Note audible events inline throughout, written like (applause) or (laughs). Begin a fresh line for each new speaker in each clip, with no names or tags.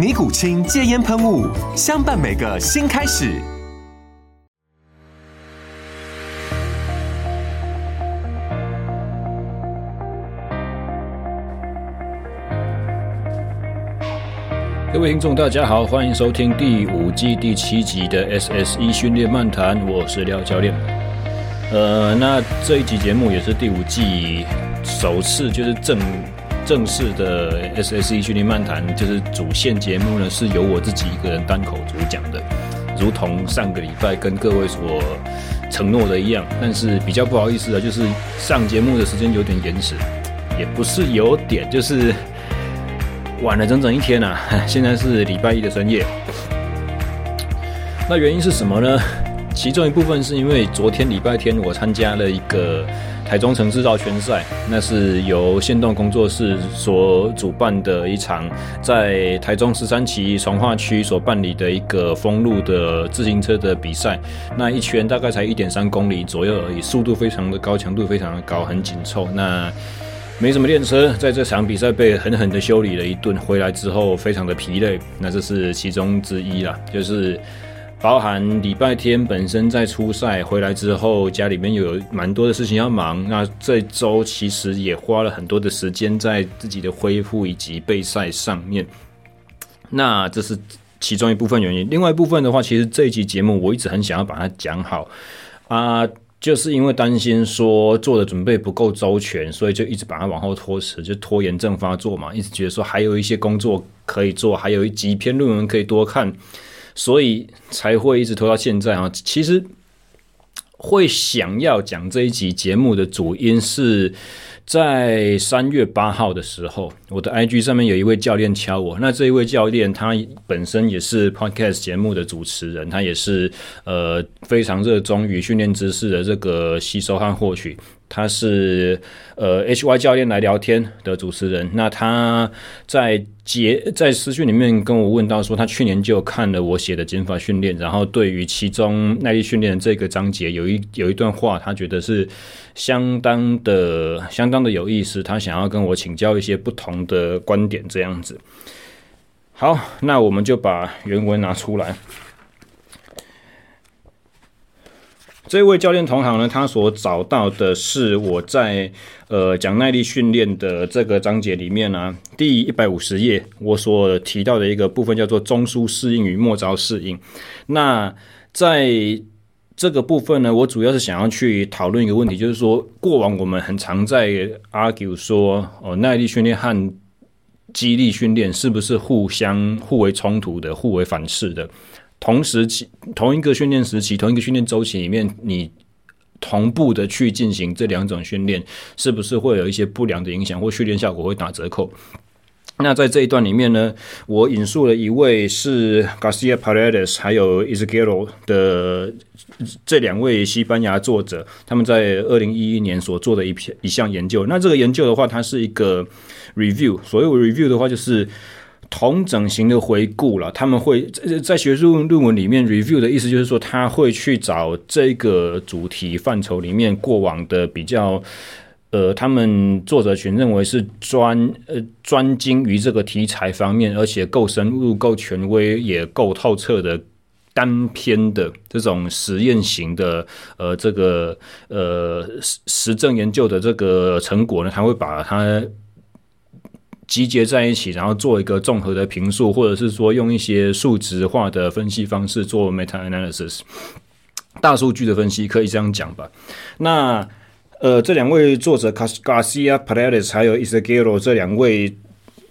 尼古清戒烟喷雾，相伴每个新开始。
各位听众，大家好，欢迎收听第五季第七集的 SSE 训练漫谈，我是廖教练。呃，那这一集节目也是第五季首次，就是正。正式的 SSE 训练漫谈就是主线节目呢，是由我自己一个人单口主讲的，如同上个礼拜跟各位所承诺的一样。但是比较不好意思的，就是上节目的时间有点延迟，也不是有点，就是晚了整整一天啊。(laughs) 现在是礼拜一的深夜，那原因是什么呢？其中一部分是因为昨天礼拜天我参加了一个。台中城制造圈赛，那是由限动工作室所主办的一场，在台中十三期重划区所办理的一个封路的自行车的比赛。那一圈大概才一点三公里左右而已，速度非常的高，强度非常的高，很紧凑。那没什么练车，在这场比赛被狠狠的修理了一顿，回来之后非常的疲累。那这是其中之一啦，就是。包含礼拜天本身在出赛回来之后，家里面有蛮多的事情要忙。那这周其实也花了很多的时间在自己的恢复以及备赛上面。那这是其中一部分原因。另外一部分的话，其实这一集节目我一直很想要把它讲好啊，就是因为担心说做的准备不够周全，所以就一直把它往后拖迟，就拖延症发作嘛。一直觉得说还有一些工作可以做，还有一几篇论文可以多看。所以才会一直拖到现在啊！其实会想要讲这一集节目的主因是在三月八号的时候，我的 IG 上面有一位教练敲我。那这一位教练他本身也是 Podcast 节目的主持人，他也是呃非常热衷于训练知识的这个吸收和获取。他是呃 HY 教练来聊天的主持人，那他在节在私讯里面跟我问到说，他去年就看了我写的减法训练，然后对于其中耐力训练这个章节有一有一段话，他觉得是相当的相当的有意思，他想要跟我请教一些不同的观点这样子。好，那我们就把原文拿出来。这位教练同行呢，他所找到的是我在呃讲耐力训练的这个章节里面呢、第一百五十页我所提到的一个部分叫做中枢适应与末梢适应。那在这个部分呢，我主要是想要去讨论一个问题，就是说过往我们很常在 argue 说，哦，耐力训练和肌力训练是不是互相互为冲突的、互为反噬的？同时期，同一个训练时期，同一个训练周期里面，你同步的去进行这两种训练，是不是会有一些不良的影响，或训练效果会打折扣？那在这一段里面呢，我引述了一位是 Garcia Paredes 还有 Isquiero 的这两位西班牙作者，他们在二零一一年所做的一篇一项研究。那这个研究的话，它是一个 review，所谓 review 的话，就是。同整型的回顾了，他们会在在学术论文里面 review 的意思就是说，他会去找这个主题范畴里面过往的比较，呃，他们作者群认为是专呃专精于这个题材方面，而且够深入、够权威、也够透彻的单篇的这种实验型的呃这个呃实实证研究的这个成果呢，他会把它。集结在一起，然后做一个综合的评述，或者是说用一些数值化的分析方式做 meta analysis。大数据的分析，可以这样讲吧。那呃，这两位作者 Garcia Paredes 还有 Izquierdo 这两位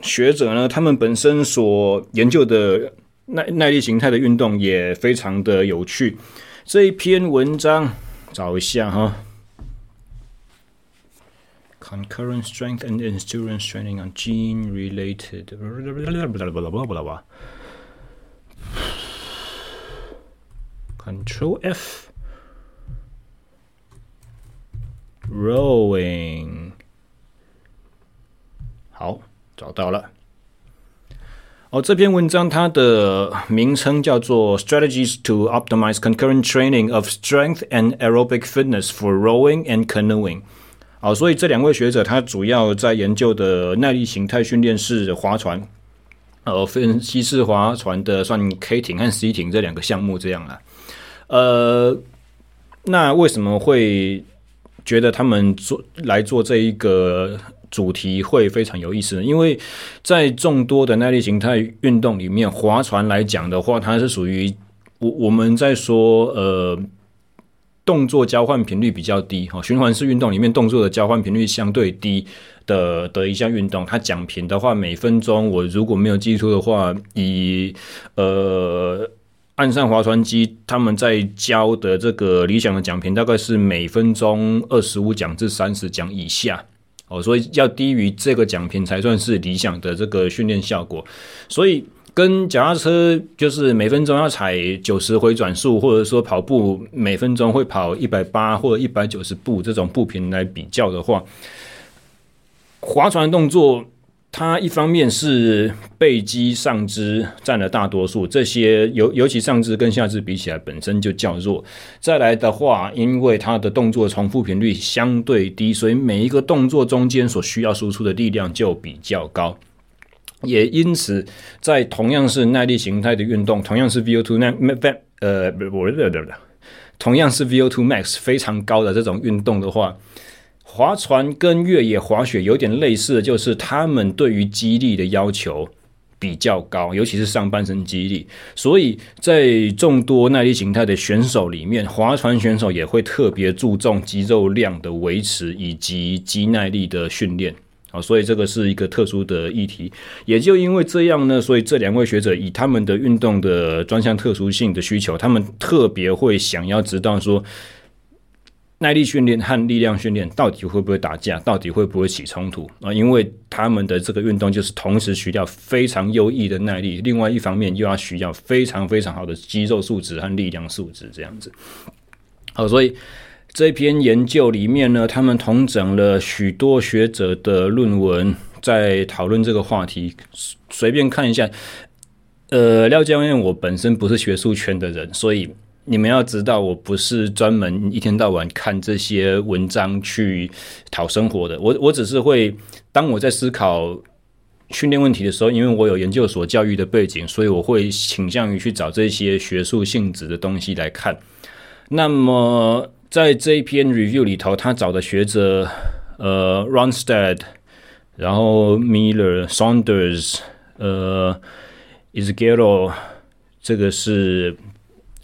学者呢，他们本身所研究的耐耐力形态的运动也非常的有趣。这一篇文章找一下哈 ，Concurrent strength and endurance training on gene related Control F。Rowing，好，找到了。哦，这篇文章它的名称叫做《Strategies to Optimize Concurrent Training of Strength and Aerobic Fitness for Rowing and Canoeing》。 好，所以这两位学者他主要在研究的耐力形态训练是划船，呃，分西式划船的算 K 艇和 C 艇这两个项目这样啊。呃，那为什么会？觉得他们做来做这一个主题会非常有意思呢，因为在众多的耐力形态运动里面，划船来讲的话，它是属于我我们在说呃动作交换频率比较低哈，循环式运动里面动作的交换频率相对低的的一项运动，它讲评的话，每分钟我如果没有记错的话，以呃。岸上划船机他们在教的这个理想的奖评大概是每分钟二十五奖至三十奖以下哦，所以要低于这个奖评才算是理想的这个训练效果。所以跟脚踏车就是每分钟要踩九十回转数，或者说跑步每分钟会跑一百八或者一百九十步这种步频来比较的话，划船动作。它一方面是背肌上肢占了大多数，这些尤尤其上肢跟下肢比起来本身就较弱。再来的话，因为它的动作重复频率相对低，所以每一个动作中间所需要输出的力量就比较高。也因此，在同样是耐力形态的运动，同样是 VO2 max，呃，不不不不不，同样是 VO2 max 非常高的这种运动的话。划船跟越野滑雪有点类似的就是，他们对于肌力的要求比较高，尤其是上半身肌力。所以在众多耐力形态的选手里面，划船选手也会特别注重肌肉量的维持以及肌耐力的训练。好，所以这个是一个特殊的议题。也就因为这样呢，所以这两位学者以他们的运动的专项特殊性的需求，他们特别会想要知道说。耐力训练和力量训练到底会不会打架？到底会不会起冲突啊？因为他们的这个运动就是同时需要非常优异的耐力，另外一方面又要需要非常非常好的肌肉素质和力量素质，这样子。好，所以这篇研究里面呢，他们统整了许多学者的论文，在讨论这个话题。随便看一下，呃，廖教练，我本身不是学术圈的人，所以。你们要知道，我不是专门一天到晚看这些文章去讨生活的。我我只是会，当我在思考训练问题的时候，因为我有研究所教育的背景，所以我会倾向于去找这些学术性质的东西来看。那么在这一篇 review 里头，他找的学者，呃，Ronstad，然后 Miller、Saunders，呃，Isguero 这个是。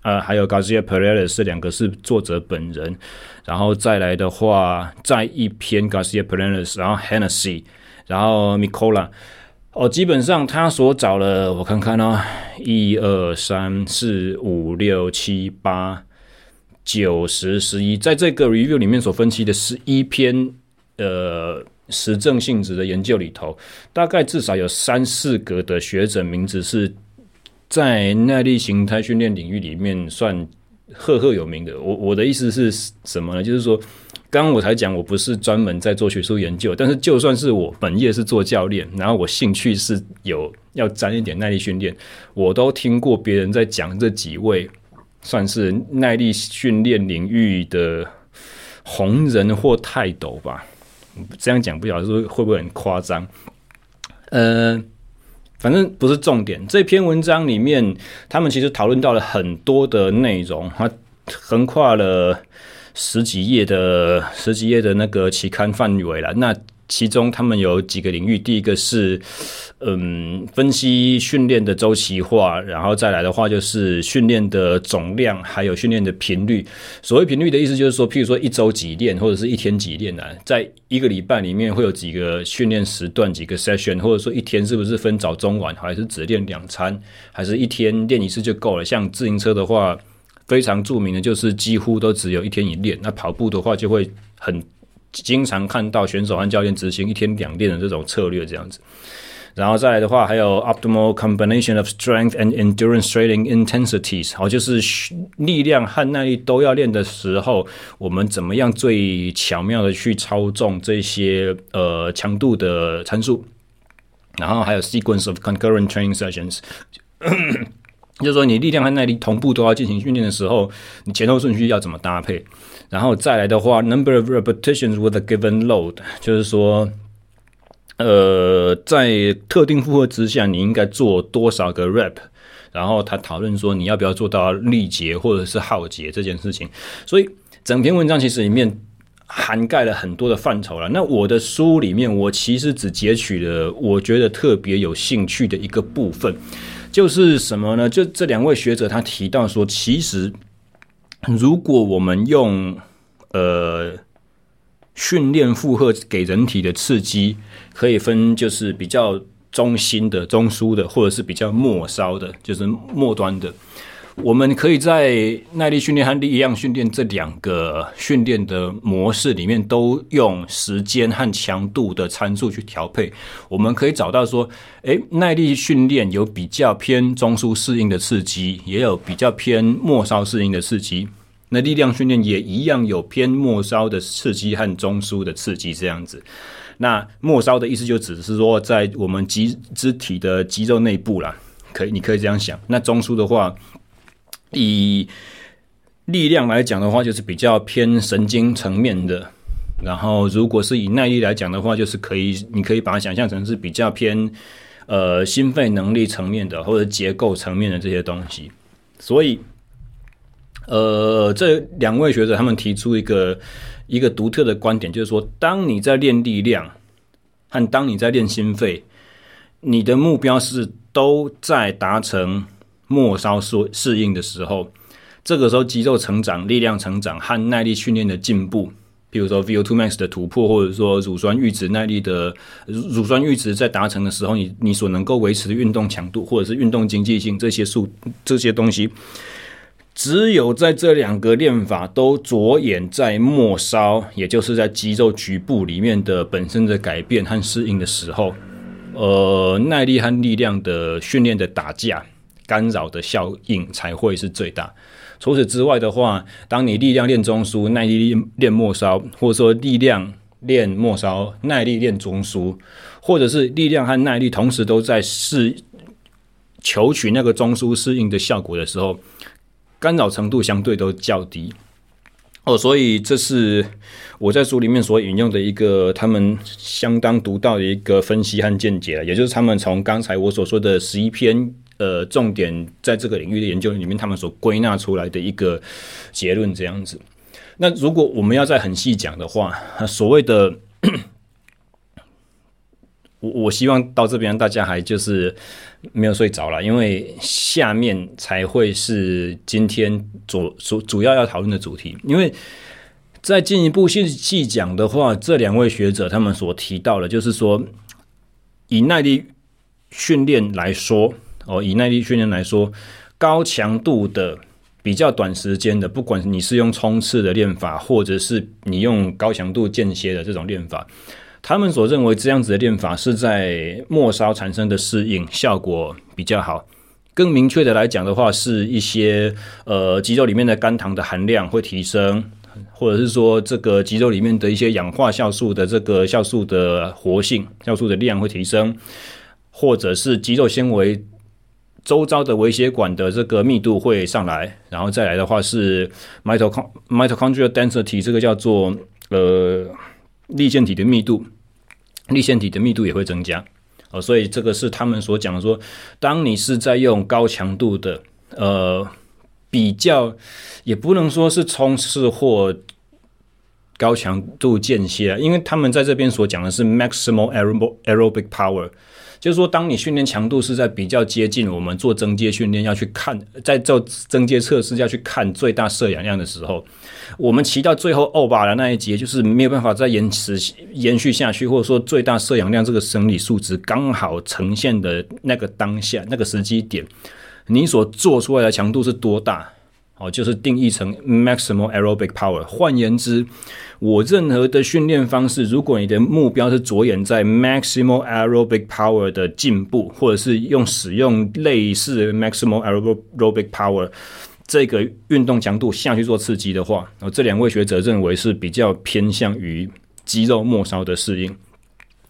呃，还有 Garcia Paredes 这两个是作者本人，然后再来的话，再一篇 Garcia Paredes，然后 Hennessy，然后 Mikola，哦，基本上他所找了，我看看哦，一二三四五六七八九十十一，在这个 review 里面所分析的十一篇呃实证性质的研究里头，大概至少有三四个的学者名字是。在耐力形态训练领域里面算赫赫有名的。我我的意思是什么呢？就是说，刚刚我才讲，我不是专门在做学术研究，但是就算是我本业是做教练，然后我兴趣是有要沾一点耐力训练，我都听过别人在讲这几位算是耐力训练领域的红人或泰斗吧。这样讲不晓得说会不会很夸张？呃。反正不是重点。这篇文章里面，他们其实讨论到了很多的内容，它横跨了十几页的十几页的那个期刊范围了。那其中他们有几个领域，第一个是嗯分析训练的周期化，然后再来的话就是训练的总量，还有训练的频率。所谓频率的意思就是说，譬如说一周几练，或者是一天几练啊，在一个礼拜里面会有几个训练时段，几个 session，或者说一天是不是分早中晚，还是只练两餐，还是一天练一次就够了？像自行车的话。非常著名的就是几乎都只有一天一练，那跑步的话就会很经常看到选手和教练执行一天两练的这种策略这样子。然后再来的话，还有 optimal combination of strength and endurance training intensities，好，就是力量和耐力都要练的时候，我们怎么样最巧妙的去操纵这些呃强度的参数。然后还有 sequence of concurrent training sessions。就是说，你力量和耐力同步都要进行训练的时候，你前后顺序要怎么搭配？然后再来的话，number of repetitions with a given load，就是说，呃，在特定负荷之下，你应该做多少个 rep？然后他讨论说，你要不要做到力竭或者是耗竭这件事情？所以整篇文章其实里面涵盖了很多的范畴了。那我的书里面，我其实只截取了我觉得特别有兴趣的一个部分。就是什么呢？就这两位学者他提到说，其实如果我们用呃训练负荷给人体的刺激，可以分就是比较中心的、中枢的，或者是比较末梢的，就是末端的。我们可以在耐力训练和力量训练这两个训练的模式里面，都用时间和强度的参数去调配。我们可以找到说，诶，耐力训练有比较偏中枢适应的刺激，也有比较偏末梢适应的刺激。那力量训练也一样有偏末梢的刺激和中枢的刺激这样子。那末梢的意思就只是说，在我们肌肢体的肌肉内部啦，可以，你可以这样想。那中枢的话。以力量来讲的话，就是比较偏神经层面的；然后，如果是以耐力来讲的话，就是可以，你可以把它想象成是比较偏呃心肺能力层面的，或者结构层面的这些东西。所以，呃，这两位学者他们提出一个一个独特的观点，就是说，当你在练力量和当你在练心肺，你的目标是都在达成。末梢适适应的时候，这个时候肌肉成长、力量成长和耐力训练的进步，比如说 VO2 max 的突破，或者说乳酸阈值耐力的乳酸阈值在达成的时候，你你所能够维持的运动强度或者是运动经济性这些数这些东西，只有在这两个练法都着眼在末梢，也就是在肌肉局部里面的本身的改变和适应的时候，呃，耐力和力量的训练的打架。干扰的效应才会是最大。除此之外的话，当你力量练中枢，耐力练末梢，或者说力量练末梢，耐力练中枢，或者是力量和耐力同时都在试求取那个中枢适应的效果的时候，干扰程度相对都较低。哦，所以这是我在书里面所引用的一个他们相当独到的一个分析和见解了，也就是他们从刚才我所说的十一篇。呃，重点在这个领域的研究里面，他们所归纳出来的一个结论这样子。那如果我们要再很细讲的话，所谓的，(coughs) 我我希望到这边大家还就是没有睡着了，因为下面才会是今天主主主要要讨论的主题。因为再进一步细细讲的话，这两位学者他们所提到的，就是说以耐力训练来说。哦，以耐力训练来说，高强度的、比较短时间的，不管你是用冲刺的练法，或者是你用高强度间歇的这种练法，他们所认为这样子的练法是在末梢产生的适应效果比较好。更明确的来讲的话，是一些呃肌肉里面的肝糖的含量会提升，或者是说这个肌肉里面的一些氧化酵素的这个酵素的活性、酵素的量会提升，或者是肌肉纤维。周遭的微血管的这个密度会上来，然后再来的话是 mitochondrial density，这个叫做呃粒线体的密度，粒线体的密度也会增加哦，所以这个是他们所讲的说，当你是在用高强度的呃比较，也不能说是冲刺或高强度间歇，因为他们在这边所讲的是 maximal aerobic power。就是说，当你训练强度是在比较接近我们做增阶训练要去看，在做增阶测试要去看最大摄氧量的时候，我们骑到最后欧巴的那一节，就是没有办法再延迟延续下去，或者说最大摄氧量这个生理数值刚好呈现的那个当下那个时机点，你所做出来的强度是多大？哦，就是定义成 maximal aerobic power。换言之，我任何的训练方式，如果你的目标是着眼在 maximal aerobic power 的进步，或者是用使用类似 maximal aerobic power 这个运动强度下去做刺激的话，哦，这两位学者认为是比较偏向于肌肉末梢的适应。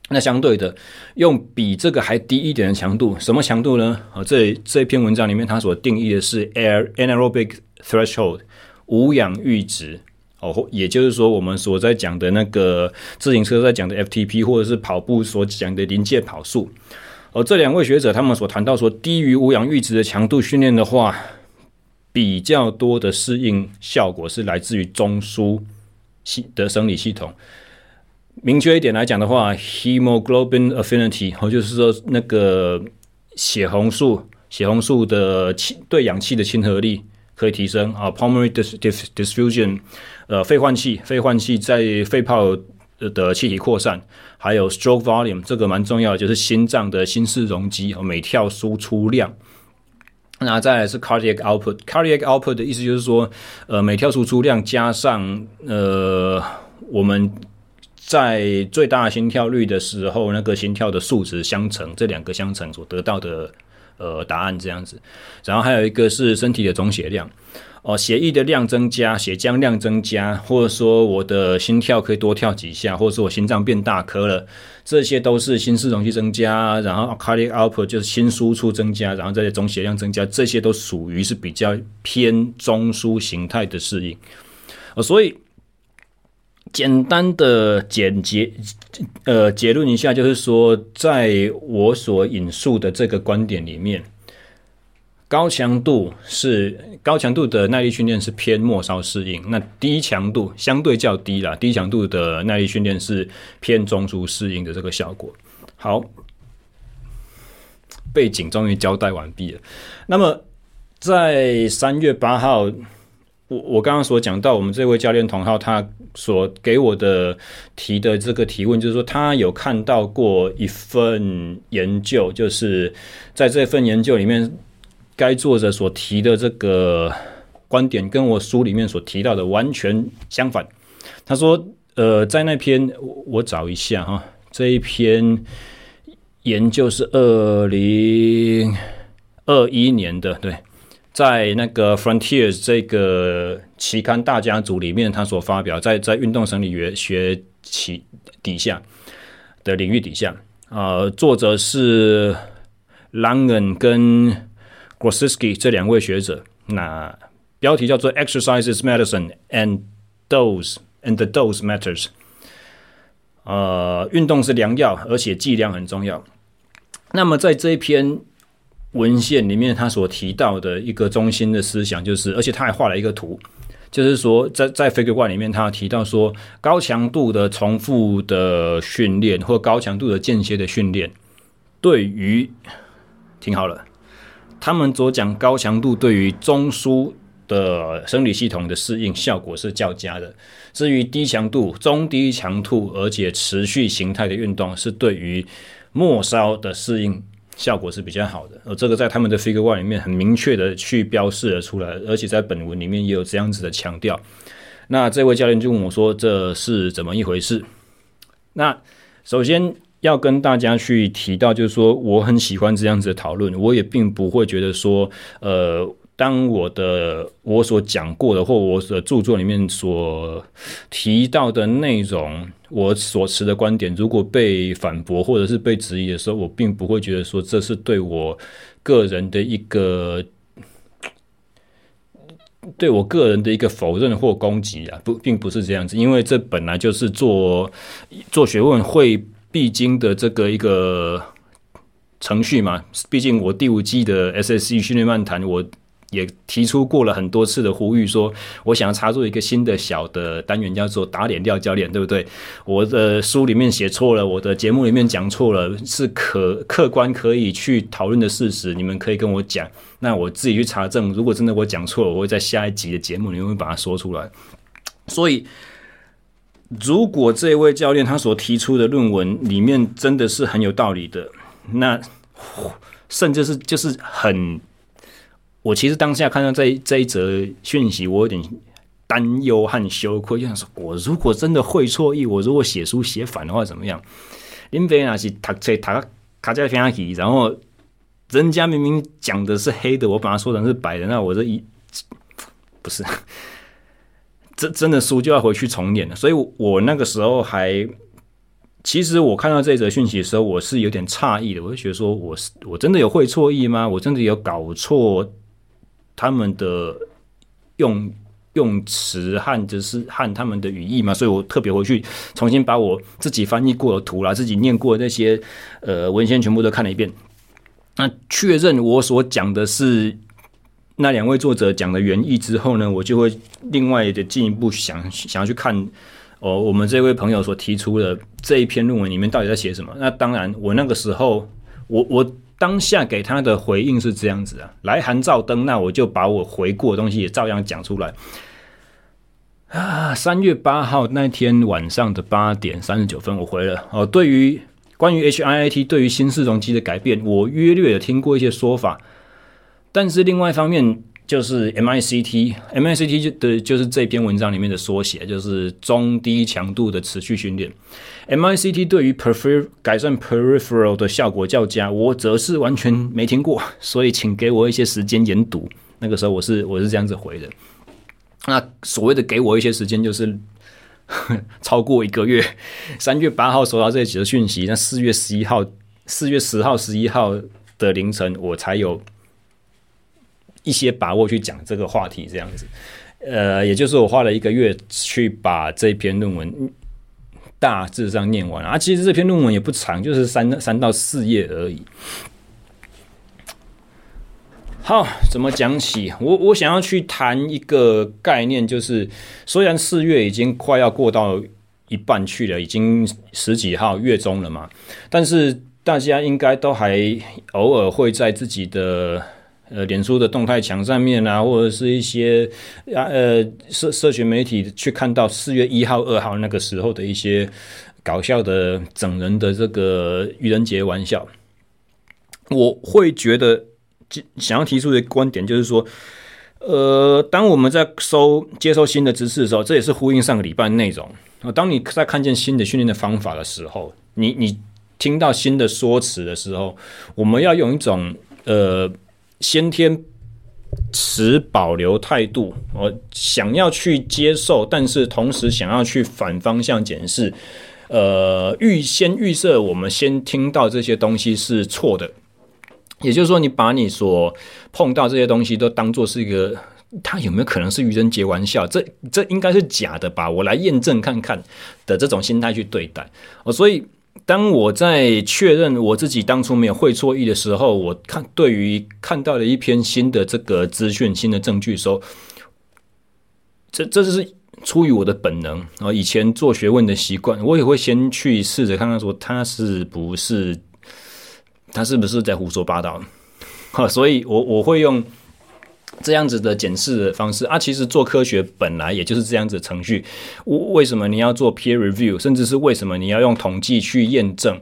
那相对的，用比这个还低一点的强度，什么强度呢？啊，这这篇文章里面它所定义的是 air anaerobic threshold 无氧阈值哦，也就是说我们所在讲的那个自行车在讲的 FTP，或者是跑步所讲的临界跑速。而这两位学者他们所谈到说，低于无氧阈值的强度训练的话，比较多的适应效果是来自于中枢系的生理系统。明确一点来讲的话，hemoglobin affinity，哦，就是说那个血红素，血红素的气对氧气的亲和力可以提升啊。pulmonary diffusion，呃，肺换气，肺换气在肺泡的气体扩散，还有 stroke volume，这个蛮重要的，就是心脏的心室容积和每跳输出量。那再来是 cardiac output，cardiac output 的意思就是说，呃，每跳输出量加上呃我们。在最大心跳率的时候，那个心跳的数值相乘，这两个相乘所得到的呃答案这样子。然后还有一个是身体的总血量，哦、呃，血液的量增加，血浆量增加，或者说我的心跳可以多跳几下，或者说我心脏变大颗了，这些都是心室容积增加。然后 cardiac output 就是心输出增加，然后这些总血量增加，这些都属于是比较偏中枢形态的适应。呃，所以。简单的简洁，呃，结论一下，就是说，在我所引述的这个观点里面，高强度是高强度的耐力训练是偏末梢适应，那低强度相对较低啦，低强度的耐力训练是偏中枢适应的这个效果。好，背景终于交代完毕了。那么，在三月八号。我我刚刚所讲到，我们这位教练同号，他所给我的提的这个提问，就是说他有看到过一份研究，就是在这份研究里面，该作者所提的这个观点，跟我书里面所提到的完全相反。他说，呃，在那篇我我找一下哈，这一篇研究是二零二一年的，对。在那个 Frontiers 这个期刊大家族里面，他所发表在在运动生理学学期底下的领域底下，呃，作者是 Langen 跟 Grosicki 这两位学者。那标题叫做 Exercises Medicine and Dose and the Dose Matters。呃，运动是良药，而且剂量很重要。那么在这一篇。文献里面他所提到的一个中心的思想就是，而且他还画了一个图，就是说在在 Figure One 里面，他提到说高强度的重复的训练或高强度的间歇的训练，对于听好了，他们所讲高强度对于中枢的生理系统的适应效果是较佳的，至于低强度、中低强度而且持续形态的运动是对于末梢的适应。效果是比较好的，而这个在他们的 Figure One 里面很明确的去标示了出来，而且在本文里面也有这样子的强调。那这位教练就问我说：“这是怎么一回事？”那首先要跟大家去提到，就是说我很喜欢这样子的讨论，我也并不会觉得说，呃。当我的我所讲过的或我的著作里面所提到的内容，我所持的观点，如果被反驳或者是被质疑的时候，我并不会觉得说这是对我个人的一个对我个人的一个否认或攻击啊，不，并不是这样子，因为这本来就是做做学问会必经的这个一个程序嘛。毕竟我第五季的 SSE 训练漫谈我。也提出过了很多次的呼吁，说我想要插入一个新的小的单元，叫做打脸掉教练，对不对？我的书里面写错了，我的节目里面讲错了，是可客观可以去讨论的事实，你们可以跟我讲，那我自己去查证。如果真的我讲错了，我会在下一集的节目里面会把它说出来。所以。如果这位教练他所提出的论文里面真的是很有道理的，那甚至是就是很，我其实当下看到这这一则讯息，我有点担忧和羞愧，就想说，我如果真的会错意，我如果写书写反的话怎么样？因为那是读册读卡在偏题，然后人家明明讲的是黑的，我把它说成是白的，那我这一不是。这真的书就要回去重念了，所以我那个时候还，其实我看到这则讯息的时候，我是有点诧异的，我就觉得说，我是我真的有会错意吗？我真的有搞错他们的用用词和就是和他们的语义嘛？所以我特别回去重新把我自己翻译过的图啦，自己念过那些呃文献全部都看了一遍，那确认我所讲的是。那两位作者讲的原意之后呢，我就会另外的进一步想想要去看哦，我们这位朋友所提出的这一篇论文里面到底在写什么？那当然，我那个时候我我当下给他的回应是这样子啊，来函照灯，那我就把我回过的东西也照样讲出来啊。三月八号那天晚上的八点三十九分，我回了哦。对于关于 HIIT 对于新四容积的改变，我约略有听过一些说法。但是另外一方面，就是 MICT，MICT 就的就是这篇文章里面的缩写，就是中低强度的持续训练。MICT 对于 peripheral 改善 peripheral 的效果较佳，我则是完全没听过，(laughs) 所以请给我一些时间研读。那个时候我是我是这样子回的。那所谓的给我一些时间，就是 (laughs) 超过一个月。三月八号收到这几个讯息，那四月十一号、四月十号、十一号的凌晨，我才有。一些把握去讲这个话题，这样子，呃，也就是我花了一个月去把这篇论文大致上念完啊。其实这篇论文也不长，就是三三到四页而已。好，怎么讲起？我我想要去谈一个概念，就是虽然四月已经快要过到一半去了，已经十几号月中了嘛，但是大家应该都还偶尔会在自己的。呃，脸书的动态墙上面啊，或者是一些啊呃社社群媒体去看到四月一号、二号那个时候的一些搞笑的整人的这个愚人节玩笑，我会觉得想要提出的观点就是说，呃，当我们在收接受新的知识的时候，这也是呼应上个礼拜内容啊。当你在看见新的训练的方法的时候，你你听到新的说辞的时候，我们要用一种呃。先天持保留态度，我想要去接受，但是同时想要去反方向检视。呃，预先预设，我们先听到这些东西是错的，也就是说，你把你所碰到这些东西都当做是一个，它有没有可能是愚人节玩笑？这这应该是假的吧？我来验证看看的这种心态去对待。哦，所以。当我在确认我自己当初没有会错意的时候，我看对于看到了一篇新的这个资讯、新的证据的时候，这这是出于我的本能啊，以前做学问的习惯，我也会先去试着看看说他是不是他是不是在胡说八道，哈，所以我我会用。这样子的检视的方式啊，其实做科学本来也就是这样子程序。为什么你要做 peer review，甚至是为什么你要用统计去验证，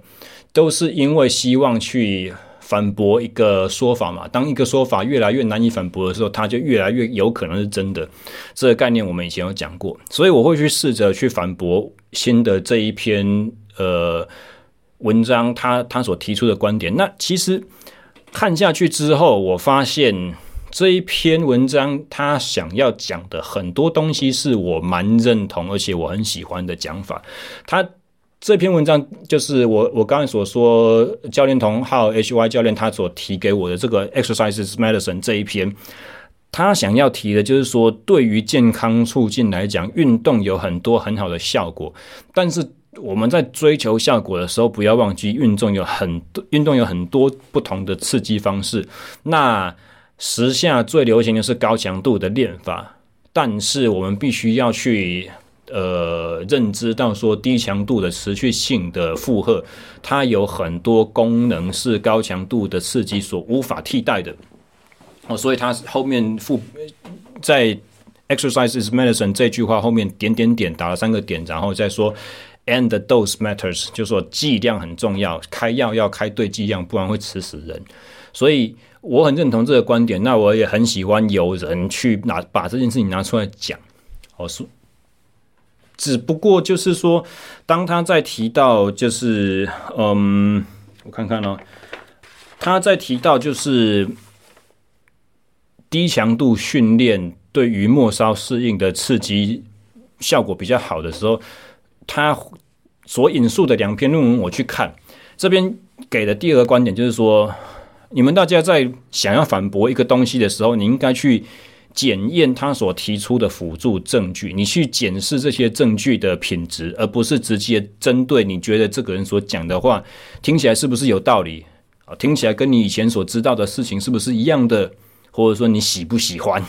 都是因为希望去反驳一个说法嘛。当一个说法越来越难以反驳的时候，它就越来越有可能是真的。这个概念我们以前有讲过，所以我会去试着去反驳新的这一篇呃文章，他他所提出的观点。那其实看下去之后，我发现。这一篇文章，他想要讲的很多东西是我蛮认同，而且我很喜欢的讲法。他这篇文章就是我我刚才所说，教练同号 HY 教练他所提给我的这个 Exercises Medicine 这一篇，他想要提的就是说，对于健康促进来讲，运动有很多很好的效果，但是我们在追求效果的时候，不要忘记运动有很多运动有很多不同的刺激方式。那时下最流行的是高强度的练法，但是我们必须要去呃认知到说低强度的持续性的负荷，它有很多功能是高强度的刺激所无法替代的。哦，所以它后面附在 “exercises medicine” 这句话后面点点点打了三个点，然后再说 “and the dose matters”，就说剂量很重要，开药要开对剂量，不然会吃死人。所以我很认同这个观点，那我也很喜欢有人去拿把这件事情拿出来讲。哦，说，只不过就是说，当他在提到就是嗯，我看看哦，他在提到就是。低强度训练对于末梢适应的刺激效果比较好的时候，他所引述的两篇论文我去看，这边给的第二个观点就是说，你们大家在想要反驳一个东西的时候，你应该去检验他所提出的辅助证据，你去检视这些证据的品质，而不是直接针对你觉得这个人所讲的话听起来是不是有道理啊？听起来跟你以前所知道的事情是不是一样的？或者说你喜不喜欢？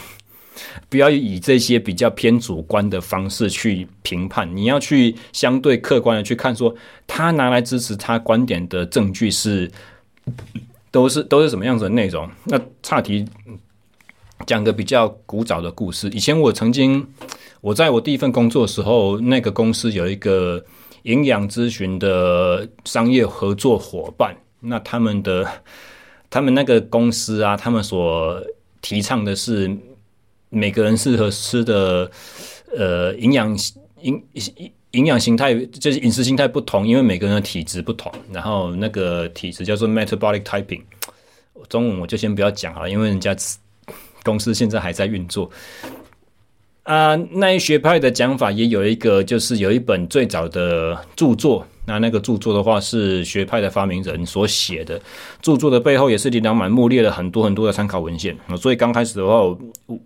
不要以这些比较偏主观的方式去评判，你要去相对客观的去看，说他拿来支持他观点的证据是都是都是什么样子的内容。那岔题讲个比较古早的故事，以前我曾经我在我第一份工作的时候，那个公司有一个营养咨询的商业合作伙伴，那他们的。他们那个公司啊，他们所提倡的是每个人适合吃的呃营养营营营养形态，就是饮食形态不同，因为每个人的体质不同。然后那个体质叫做 metabolic typing，中文我就先不要讲好了，因为人家公司现在还在运作。啊，那一学派的讲法也有一个，就是有一本最早的著作。那那个著作的话是学派的发明人所写的，著作的背后也是琳琅满目，列了很多很多的参考文献。所以刚开始的话，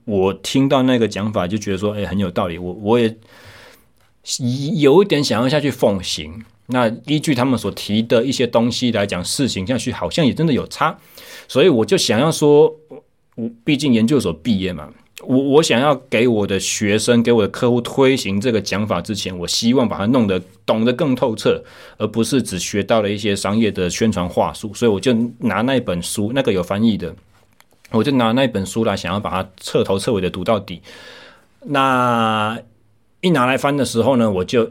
我听到那个讲法就觉得说，哎，很有道理。我我也有一点想要下去奉行。那依据他们所提的一些东西来讲，试行下去好像也真的有差。所以我就想要说，我毕竟研究所毕业嘛。我我想要给我的学生、给我的客户推行这个讲法之前，我希望把它弄得懂得更透彻，而不是只学到了一些商业的宣传话术。所以我就拿那本书，那个有翻译的，我就拿那本书来，想要把它彻头彻尾的读到底。那一拿来翻的时候呢，我就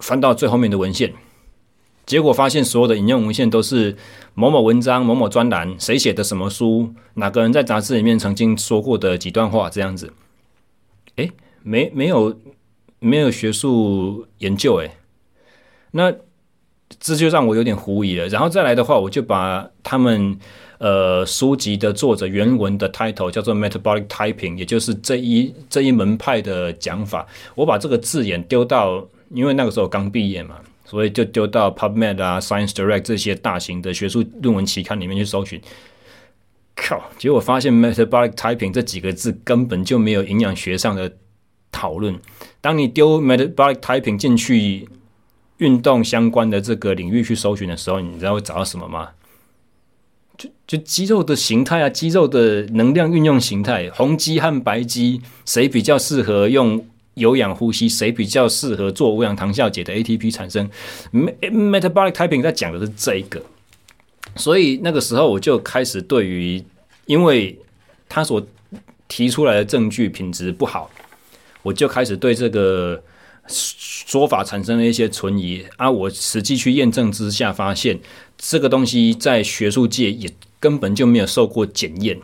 翻到最后面的文献。结果发现，所有的引用文献都是某某文章、某某专栏，谁写的什么书，哪个人在杂志里面曾经说过的几段话，这样子。诶，没没有没有学术研究，诶，那这就让我有点狐疑了。然后再来的话，我就把他们呃书籍的作者原文的 title 叫做 Metabolic Typing，也就是这一这一门派的讲法，我把这个字眼丢到，因为那个时候刚毕业嘛。所以就丢到 PubMed 啊、Science Direct 这些大型的学术论文期刊里面去搜寻，靠！结果发现 Metabolic Typing 这几个字根本就没有营养学上的讨论。当你丢 Metabolic Typing 进去运动相关的这个领域去搜寻的时候，你知道会找到什么吗？就肌肉的形态啊，肌肉的能量运用形态，红肌和白肌谁比较适合用？有氧呼吸谁比较适合做无氧糖酵解的 ATP 产生？Metabolic Typing 在讲的是这一个，所以那个时候我就开始对于，因为他所提出来的证据品质不好，我就开始对这个说法产生了一些存疑啊。我实际去验证之下，发现这个东西在学术界也根本就没有受过检验。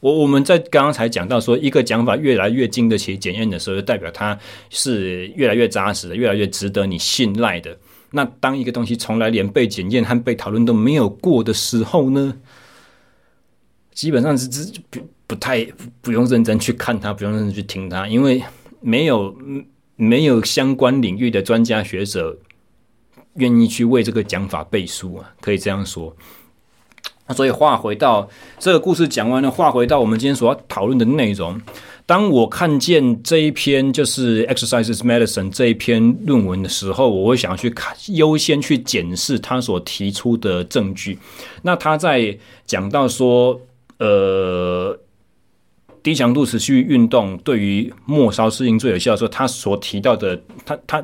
我我们在刚刚才讲到说，一个讲法越来越经得起检验的时候，就代表它是越来越扎实的，越来越值得你信赖的。那当一个东西从来连被检验和被讨论都没有过的时候呢，基本上是不不太不用认真去看它，不用认真去听它，因为没有没有相关领域的专家学者愿意去为这个讲法背书啊，可以这样说。那所以话回到这个故事讲完了，话回到我们今天所要讨论的内容。当我看见这一篇就是《Exercises Medicine》这一篇论文的时候，我会想要去看，优先去检视他所提出的证据。那他在讲到说，呃低强度持续运动对于末梢适应最有效的时候，他所提到的，他他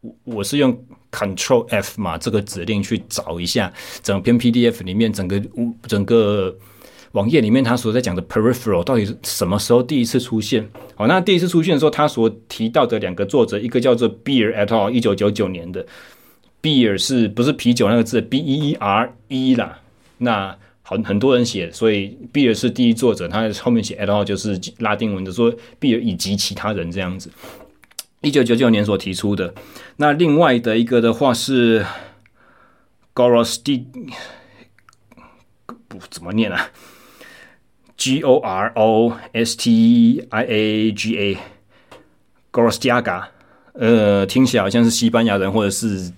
我我是用 Control F 嘛这个指令去找一下整篇 PDF 里面整个整个。网页里面他所在讲的 peripheral 到底是什么时候第一次出现？好，那第一次出现的时候，他所提到的两个作者，一个叫做 Beer at all，一九九九年的 Beer 是不是啤酒那个字 B E E R E 啦？那很很多人写，所以 Beer 是第一作者，他后面写 at all 就是拉丁文的，说 Beer 以及其他人这样子。一九九九年所提出的。那另外的一个的话是 g o r o s t i 不怎么念啊？G O R O S T I A G A，Gorostiaga，呃，听起来好像是西班牙人或者是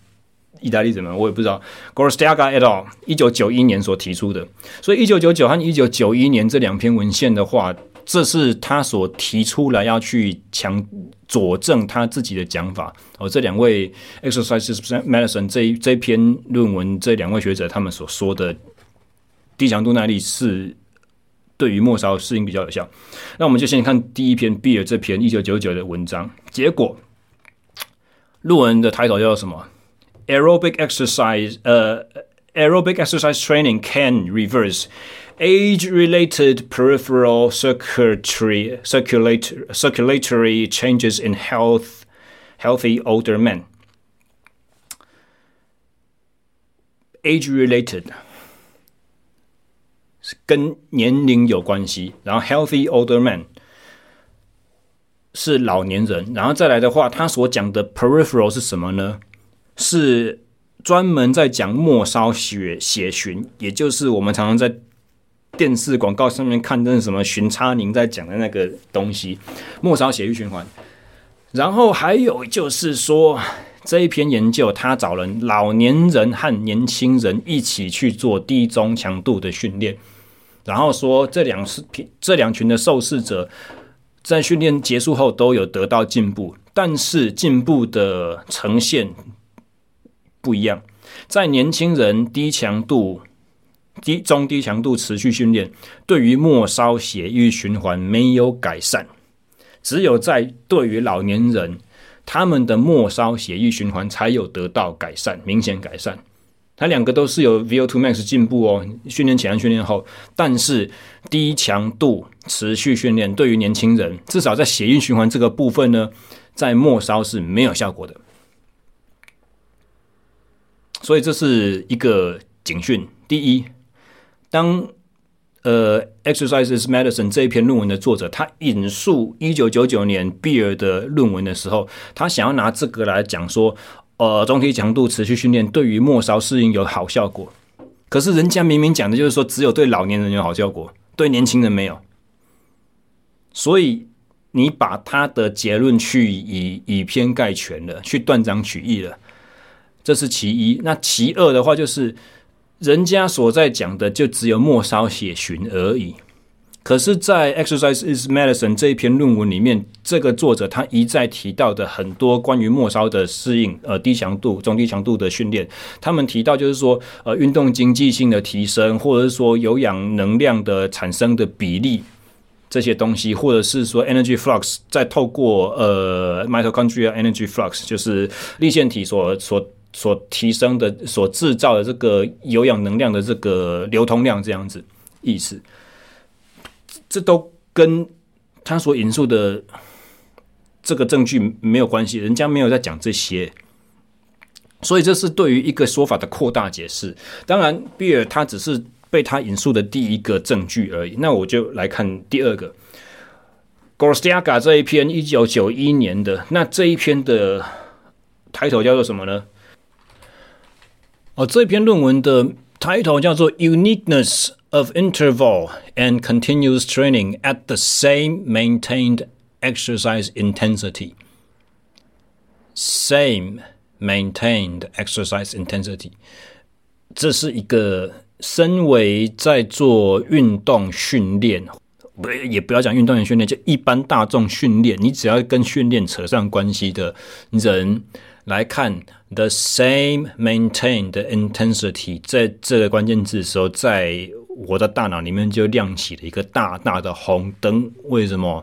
意大利人嘛，我也不知道。Gorostiaga et al. 一九九一年所提出的，所以一九九九和一九九一年这两篇文献的话，这是他所提出来要去强佐证他自己的讲法。哦，这两位 Exercise Medicine 这一这篇论文，这两位学者他们所说的低强度耐力是。对于末梢适应比较有效，那我们就先看第一篇 B 的这篇一九九九的文章。结果，论文的 title 叫做什么？Aerobic exercise，呃，Aerobic exercise training can reverse age-related peripheral circulatory circulatory circulatory changes in health healthy older men. Age-related。跟年龄有关系，然后 healthy older man 是老年人，然后再来的话，他所讲的 peripheral 是什么呢？是专门在讲末梢血血循，也就是我们常常在 电视广告上面看的什么巡差宁在讲的那个东西，末梢血液循环。然后还有就是说，这一篇研究，他找了老年人和年轻人一起去做低中强度的训练。然后说，这两是这两群的受试者在训练结束后都有得到进步，但是进步的呈现不一样。在年轻人低强度、低中低强度持续训练，对于末梢血液循环没有改善；只有在对于老年人，他们的末梢血液循环才有得到改善，明显改善。它两个都是有 VO2 max 进步哦，训练前和训练后，但是低强度持续训练对于年轻人，至少在血液循环这个部分呢，在末梢是没有效果的。所以这是一个警讯。第一，当呃，exercises Medicine 这一篇论文的作者他引述一九九九年 Beer 的论文的时候，他想要拿这个来讲说。呃，中低强度持续训练对于末梢适应有好效果，可是人家明明讲的就是说只有对老年人有好效果，对年轻人没有。所以你把他的结论去以以偏概全了，去断章取义了，这是其一。那其二的话就是，人家所在讲的就只有末梢血循而已。可是，在《Exercise is Medicine》这一篇论文里面，这个作者他一再提到的很多关于末梢的适应，呃，低强度、中低强度的训练，他们提到就是说，呃，运动经济性的提升，或者是说有氧能量的产生的比例这些东西，或者是说 energy flux，再透过呃 mitochondria energy flux，就是粒线体所所所提升的、所制造的这个有氧能量的这个流通量这样子意思。这都跟他所引述的这个证据没有关系，人家没有在讲这些，所以这是对于一个说法的扩大解释。当然，比尔他只是被他引述的第一个证据而已。那我就来看第二个，Gorstiaga 这一篇一九九一年的，那这一篇的抬头叫做什么呢？哦，这篇论文的 title 叫做 Uniqueness。Of interval and continuous training at the same maintained exercise intensity. Same maintained exercise intensity. 这是一个身为在做运动训练，不也不要讲运动员训练，就一般大众训练，你只要跟训练扯上关系的人来看。The same maintained intensity，在这个关键字的时候，在我的大脑里面就亮起了一个大大的红灯。为什么？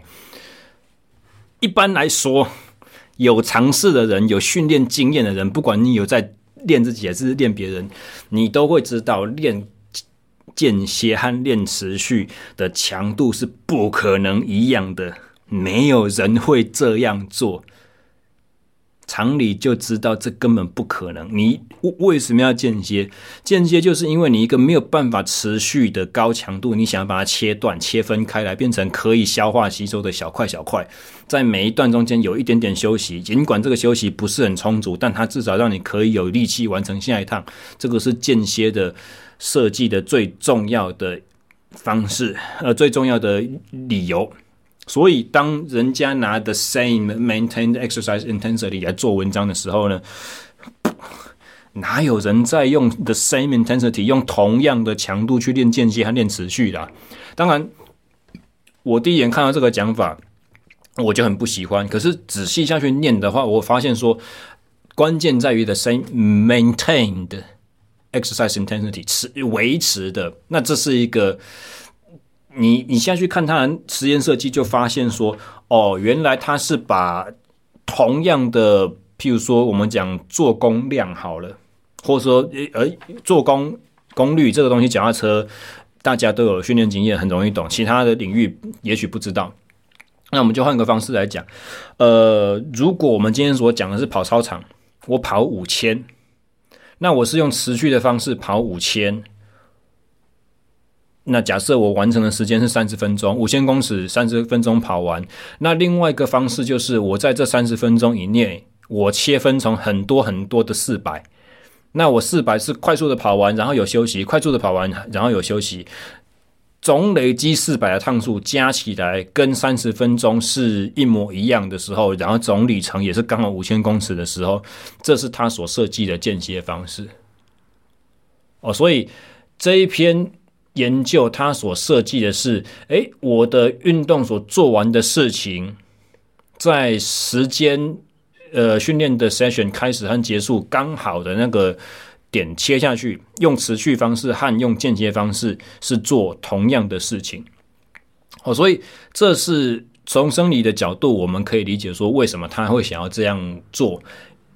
一般来说，有尝试的人，有训练经验的人，不管你有在练自己还是练别人，你都会知道，练间歇和练持续的强度是不可能一样的，没有人会这样做。常理就知道这根本不可能。你为什么要间歇？间歇就是因为你一个没有办法持续的高强度，你想要把它切断、切分开来，变成可以消化吸收的小块小块，在每一段中间有一点点休息，尽管这个休息不是很充足，但它至少让你可以有力气完成下一趟。这个是间歇的设计的最重要的方式，呃，最重要的理由。所以，当人家拿 the same maintained exercise intensity 来做文章的时候呢，哪有人在用 the same intensity 用同样的强度去练间歇和练持续的？当然，我第一眼看到这个讲法，我就很不喜欢。可是仔细下去念的话，我发现说，关键在于 the same maintained exercise intensity 持维持的，那这是一个。你你现在去看他的实验设计，就发现说，哦，原来他是把同样的，譬如说我们讲做工量好了，或者说呃做工功率这个东西，脚踏车大家都有训练经验，很容易懂。其他的领域也许不知道，那我们就换个方式来讲，呃，如果我们今天所讲的是跑操场，我跑五千，那我是用持续的方式跑五千。那假设我完成的时间是三十分钟，五千公尺三十分钟跑完。那另外一个方式就是，我在这三十分钟以内，我切分成很多很多的四百。那我四百是快速的跑完，然后有休息；快速的跑完，然后有休息。总累积四百的趟数加起来跟三十分钟是一模一样的时候，然后总里程也是刚好五千公尺的时候，这是他所设计的间歇方式。哦，所以这一篇。研究他所设计的是，诶，我的运动所做完的事情，在时间呃训练的 session 开始和结束刚好的那个点切下去，用持续方式和用间歇方式是做同样的事情。哦，所以这是从生理的角度，我们可以理解说为什么他会想要这样做，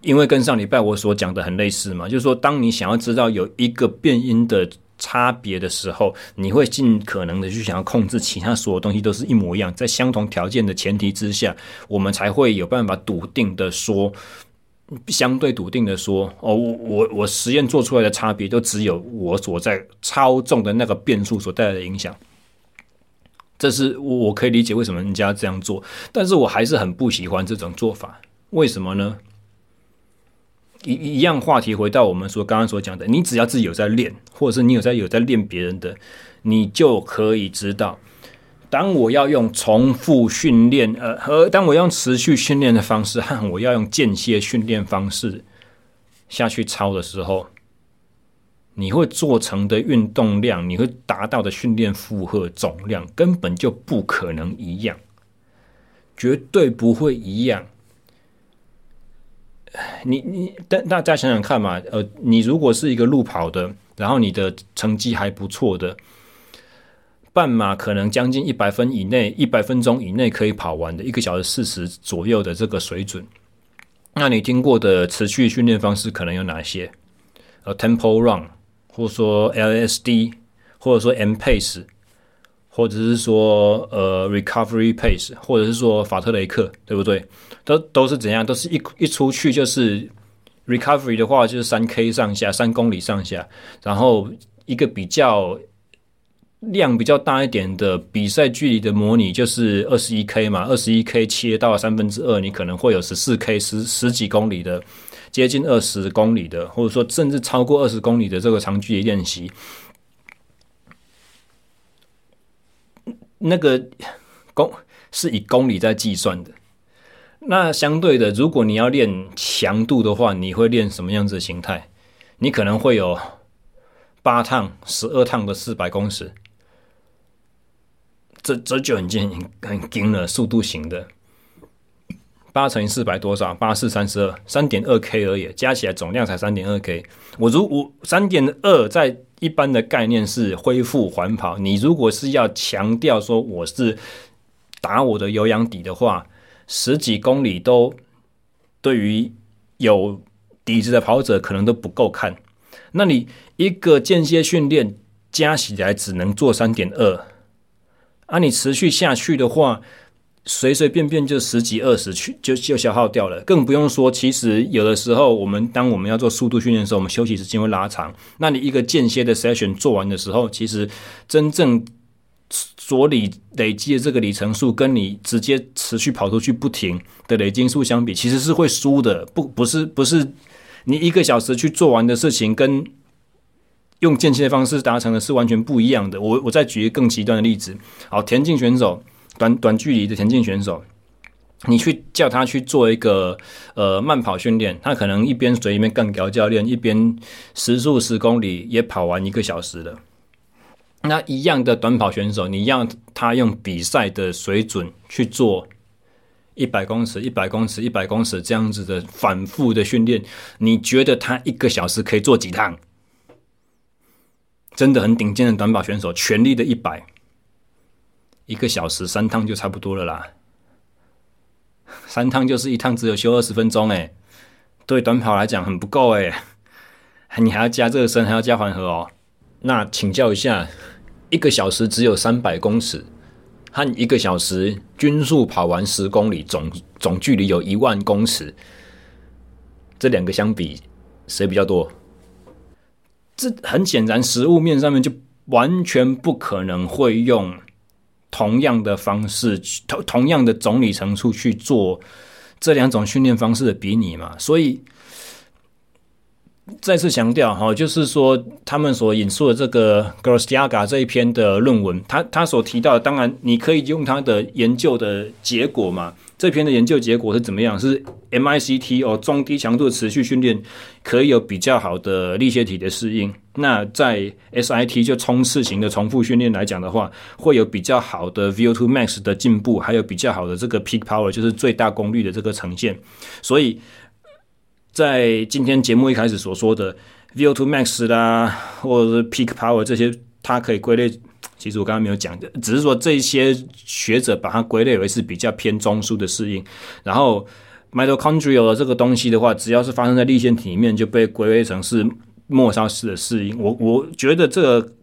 因为跟上礼拜我所讲的很类似嘛，就是说当你想要知道有一个变音的。差别的时候，你会尽可能的去想要控制其他所有东西都是一模一样，在相同条件的前提之下，我们才会有办法笃定的说，相对笃定的说，哦，我我我实验做出来的差别都只有我所在操纵的那个变数所带来的影响。这是我可以理解为什么人家这样做，但是我还是很不喜欢这种做法。为什么呢？一一样话题回到我们说刚刚所讲的，你只要自己有在练，或者是你有在有在练别人的，你就可以知道，当我要用重复训练，呃，和当我用持续训练的方式和我要用间歇训练方式下去操的时候，你会做成的运动量，你会达到的训练负荷总量，根本就不可能一样，绝对不会一样。你你，但大家想想看嘛，呃，你如果是一个路跑的，然后你的成绩还不错的，半马可能将近一百分以内，一百分钟以内可以跑完的，一个小时四十左右的这个水准，那你听过的持续训练方式可能有哪些？呃，tempo run，或者说 LSD，或者说 M pace。或者是说，呃，recovery pace，或者是说法特雷克，对不对？都都是怎样？都是一一出去就是 recovery 的话，就是三 K 上下，三公里上下。然后一个比较量比较大一点的比赛距离的模拟，就是二十一 K 嘛，二十一 K 切到三分之二，你可能会有十四 K 十十几公里的，接近二十公里的，或者说甚至超过二十公里的这个长距离练习。那个公是以公里在计算的。那相对的，如果你要练强度的话，你会练什么样子的形态？你可能会有八趟、十二趟的四百公尺，这这就很近很很紧了，速度型的。八乘以四百多少？八四三十二，三点二 K 而已，加起来总量才三点二 K。我如我三点二，在一般的概念是恢复缓跑。你如果是要强调说我是打我的有氧底的话，十几公里都对于有底子的跑者可能都不够看。那你一个间歇训练加起来只能做三点二，啊，你持续下去的话，随随便便就十几二十去就就消耗掉了。更不用说，其实有的时候我们当我们要做速度训练的时候，我们休息时间会拉长。那你一个间歇的 session 做完的时候，其实真正所累累积的这个里程数，跟你直接持续跑出去不停的累积数相比，其实是会输的。不不是不是。你一个小时去做完的事情，跟用间歇的方式达成的是完全不一样的。我我再举一个更极端的例子，好，田径选手，短短距离的田径选手，你去叫他去做一个呃慢跑训练，他可能一边随一边干掉教练，一边时速十公里也跑完一个小时了。那一样的短跑选手，你让他用比赛的水准去做。一百公尺，一百公尺，一百公尺，这样子的反复的训练，你觉得他一个小时可以做几趟？真的很顶尖的短跑选手，全力的一百，一个小时三趟就差不多了啦。三趟就是一趟只有休二十分钟，诶，对短跑来讲很不够诶，你还要加热身，还要加缓和哦。那请教一下，一个小时只有三百公尺。和一个小时均速跑完十公里，总总距离有一万公尺，这两个相比，谁比较多？这很显然，实物面上面就完全不可能会用同样的方式，同同样的总里程数去做这两种训练方式的比拟嘛，所以。再次强调哈，就是说他们所引述的这个 Grosjaga 这一篇的论文，他他所提到的，当然你可以用他的研究的结果嘛。这篇的研究结果是怎么样？是 MICT 哦，中低强度持续训练可以有比较好的力械体的适应。那在 SIT 就冲刺型的重复训练来讲的话，会有比较好的 VO2 max 的进步，还有比较好的这个 peak power，就是最大功率的这个呈现。所以。在今天节目一开始所说的 VO2 max 啦，或者是 peak power 这些，它可以归类。其实我刚刚没有讲的，只是说这些学者把它归类为是比较偏中枢的适应。然后 mitochondrial 这个东西的话，只要是发生在粒线体里面，就被归类成是末梢式的适应。我我觉得这个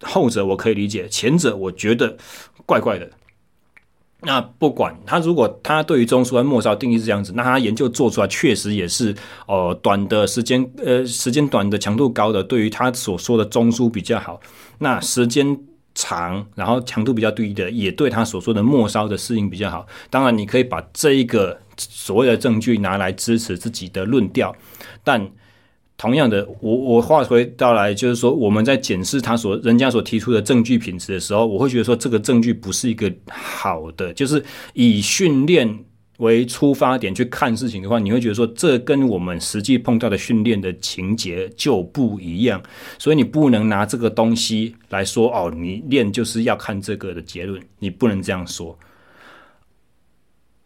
后者我可以理解，前者我觉得怪怪的。那不管他，如果他对于中枢和末梢定义是这样子，那他研究做出来确实也是，哦、呃，短的时间，呃，时间短的强度高的，对于他所说的中枢比较好。那时间长，然后强度比较低的，也对他所说的末梢的适应比较好。当然，你可以把这一个所谓的证据拿来支持自己的论调，但。同样的，我我话回到来，就是说我们在检视他所人家所提出的证据品质的时候，我会觉得说这个证据不是一个好的，就是以训练为出发点去看事情的话，你会觉得说这跟我们实际碰到的训练的情节就不一样，所以你不能拿这个东西来说哦，你练就是要看这个的结论，你不能这样说。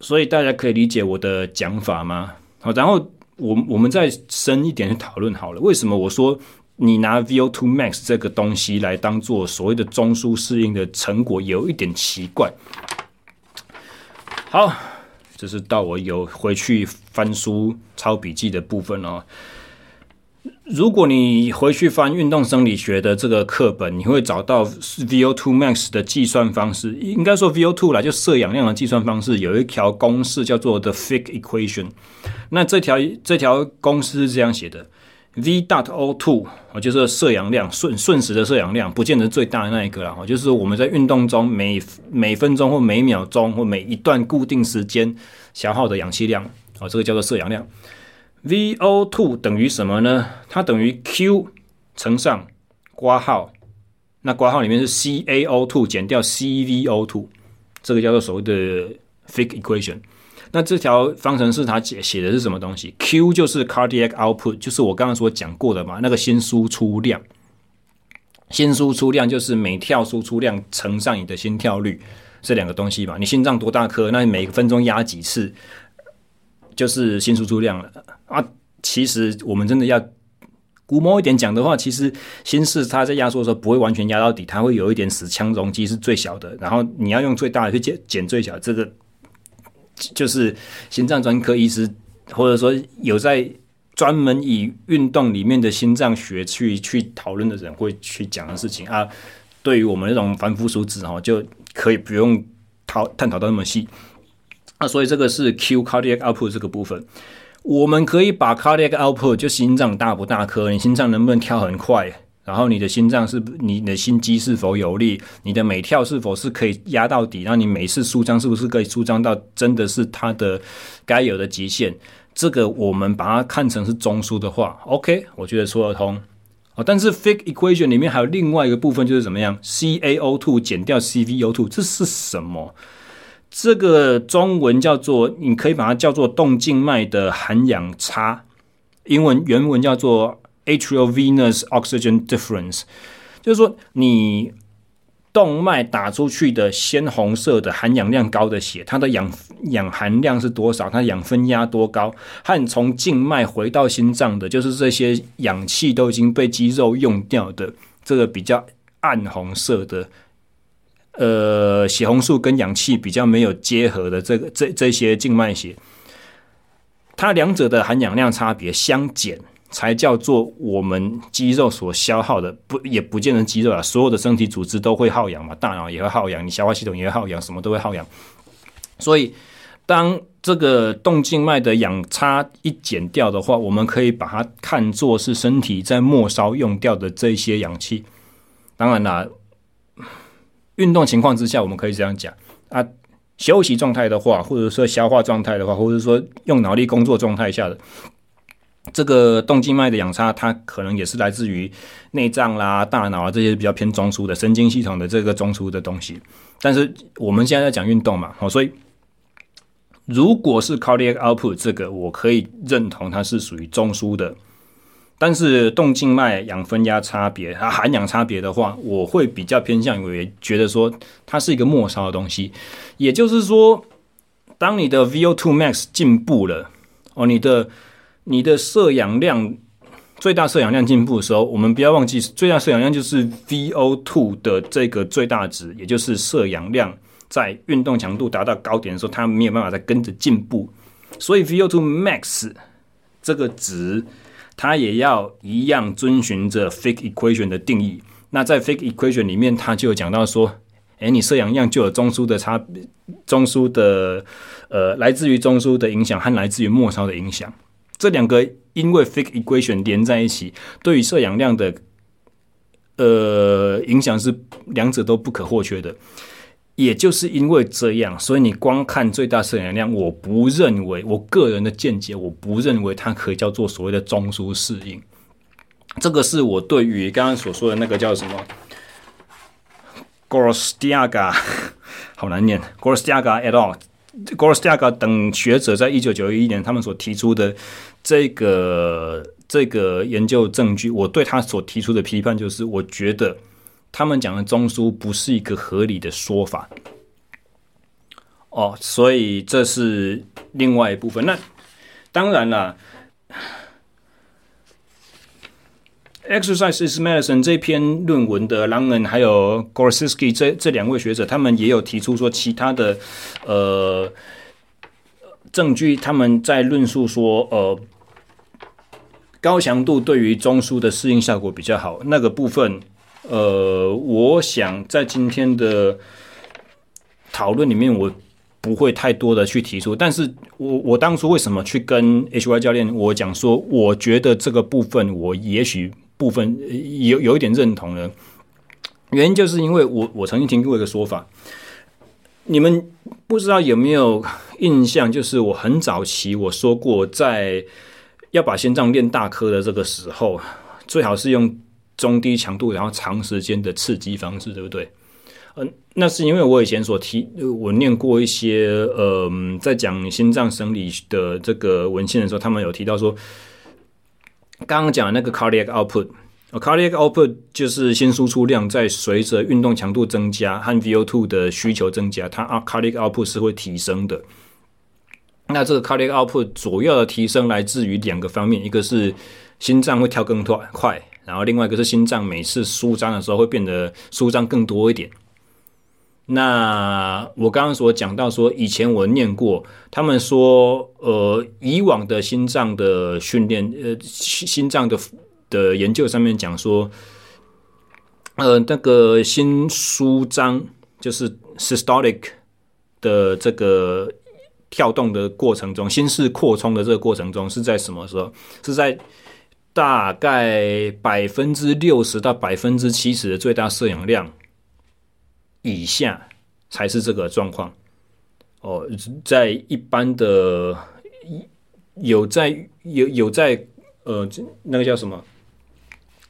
所以大家可以理解我的讲法吗？好，然后。我我们再深一点去讨论好了，为什么我说你拿 VO2 max 这个东西来当做所谓的中枢适应的成果，有一点奇怪。好，这是到我有回去翻书抄笔记的部分哦。如果你回去翻运动生理学的这个课本，你会找到 VO2 max 的计算方式，应该说 VO2 啦，就摄氧量的计算方式，有一条公式叫做 the Fick equation。那这条这条公式是这样写的：V dot O2 啊，就是摄氧量，瞬瞬时的摄氧量，不见得最大的那一个啦，就是我们在运动中每每分钟或每秒钟或每一段固定时间消耗的氧气量哦，这个叫做摄氧量。VO2 等于什么呢？它等于 Q 乘上括号，那括号里面是 CaO2 减掉 CVO2，这个叫做所谓的 Fick equation。那这条方程式它写写的是什么东西？Q 就是 cardiac output，就是我刚刚所讲过的嘛，那个心输出量。心输出量就是每跳输出量乘上你的心跳率。这两个东西嘛。你心脏多大颗，那你每分钟压几次，就是心输出量了啊。其实我们真的要估摸一点讲的话，其实心室它在压缩的时候不会完全压到底，它会有一点死腔容积是最小的，然后你要用最大的去减减最小，这个就是心脏专科医师或者说有在。专门以运动里面的心脏学去去讨论的人会去讲的事情啊，对于我们这种凡夫俗子哈，就可以不用讨探讨到那么细。那所以这个是 Q cardiac output 这个部分，我们可以把 cardiac output 就心脏大不大颗，你心脏能不能跳很快，然后你的心脏是你的心肌是否有力，你的每跳是否是可以压到底，然后你每次舒张是不是可以舒张到真的是它的该有的极限。这个我们把它看成是中枢的话，OK，我觉得说得通。哦，但是 Fick equation 里面还有另外一个部分，就是怎么样？CaO2 减掉 CvO2，这是什么？这个中文叫做，你可以把它叫做动静脉的含氧差，英文原文叫做 Atrial Venous Oxygen Difference，就是说你。动脉打出去的鲜红色的含氧量高的血，它的氧氧含量是多少？它氧分压多高？和从静脉回到心脏的，就是这些氧气都已经被肌肉用掉的，这个比较暗红色的，呃，血红素跟氧气比较没有结合的这个这这些静脉血，它两者的含氧量差别相减。才叫做我们肌肉所消耗的，不也不见得肌肉啊，所有的身体组织都会耗氧嘛，大脑也会耗氧，你消化系统也会耗氧，什么都会耗氧。所以，当这个动静脉的氧差一减掉的话，我们可以把它看作是身体在末梢用掉的这些氧气。当然啦，运动情况之下，我们可以这样讲啊，休息状态的话，或者说消化状态的话，或者说用脑力工作状态下的。这个动静脉的氧差，它可能也是来自于内脏啦、大脑啊这些比较偏中枢的神经系统的这个中枢的东西。但是我们现在在讲运动嘛，哦所以如果是 cardiac output 这个，我可以认同它是属于中枢的。但是动静脉氧分压差别啊，含氧差别的话，我会比较偏向于觉得说它是一个末梢的东西。也就是说，当你的 VO2 max 进步了哦，你的你的摄氧量最大摄氧量进步的时候，我们不要忘记最大摄氧量就是 VO2 的这个最大值，也就是摄氧量在运动强度达到高点的时候，它没有办法再跟着进步，所以 VO2 max 这个值它也要一样遵循着 Fick equation 的定义。那在 Fick equation 里面，它就有讲到说，诶，你摄氧量就有中枢的差，中枢的呃，来自于中枢的影响和来自于末梢的影响。这两个因为 Fick equation 连在一起，对于摄氧量的呃影响是两者都不可或缺的。也就是因为这样，所以你光看最大摄氧量，我不认为，我个人的见解，我不认为它可以叫做所谓的中枢适应。这个是我对于刚刚所说的那个叫什么 Gorostiaga (laughs) 好难念 Gorostiaga at al. Gorostiaga 等学者在一九九一年他们所提出的。这个这个研究证据，我对他所提出的批判就是，我觉得他们讲的中枢不是一个合理的说法。哦，所以这是另外一部分。那当然了，《Exercise is Medicine》这篇论文的 Langen 还有 Gorosinsky 这这两位学者，他们也有提出说其他的呃证据，他们在论述说呃。高强度对于中枢的适应效果比较好，那个部分，呃，我想在今天的讨论里面，我不会太多的去提出。但是我我当初为什么去跟 HY 教练我讲说，我觉得这个部分我也许部分有有一点认同呢？原因就是因为我我曾经听过一个说法，你们不知道有没有印象？就是我很早期我说过在。要把心脏练大颗的这个时候，最好是用中低强度，然后长时间的刺激方式，对不对？嗯、那是因为我以前所提，我念过一些，呃，在讲心脏生理的这个文献的时候，他们有提到说，刚刚讲的那个 cardiac output，cardiac output 就是心输出量在随着运动强度增加和 VO2 的需求增加，它 cardiac output 是会提升的。那这个 cardiac output 主要的提升来自于两个方面，一个是心脏会跳更快，然后另外一个是心脏每次舒张的时候会变得舒张更多一点。那我刚刚所讲到说，以前我念过，他们说，呃，以往的心脏的训练，呃，心心脏的的研究上面讲说，呃，那个心舒张就是 systolic 的这个跳动的过程中，心室扩充的这个过程中是在什么时候？是在大概百分之六十到百分之七十的最大摄氧量。以下才是这个状况哦，在一般的有在有有在呃那个叫什么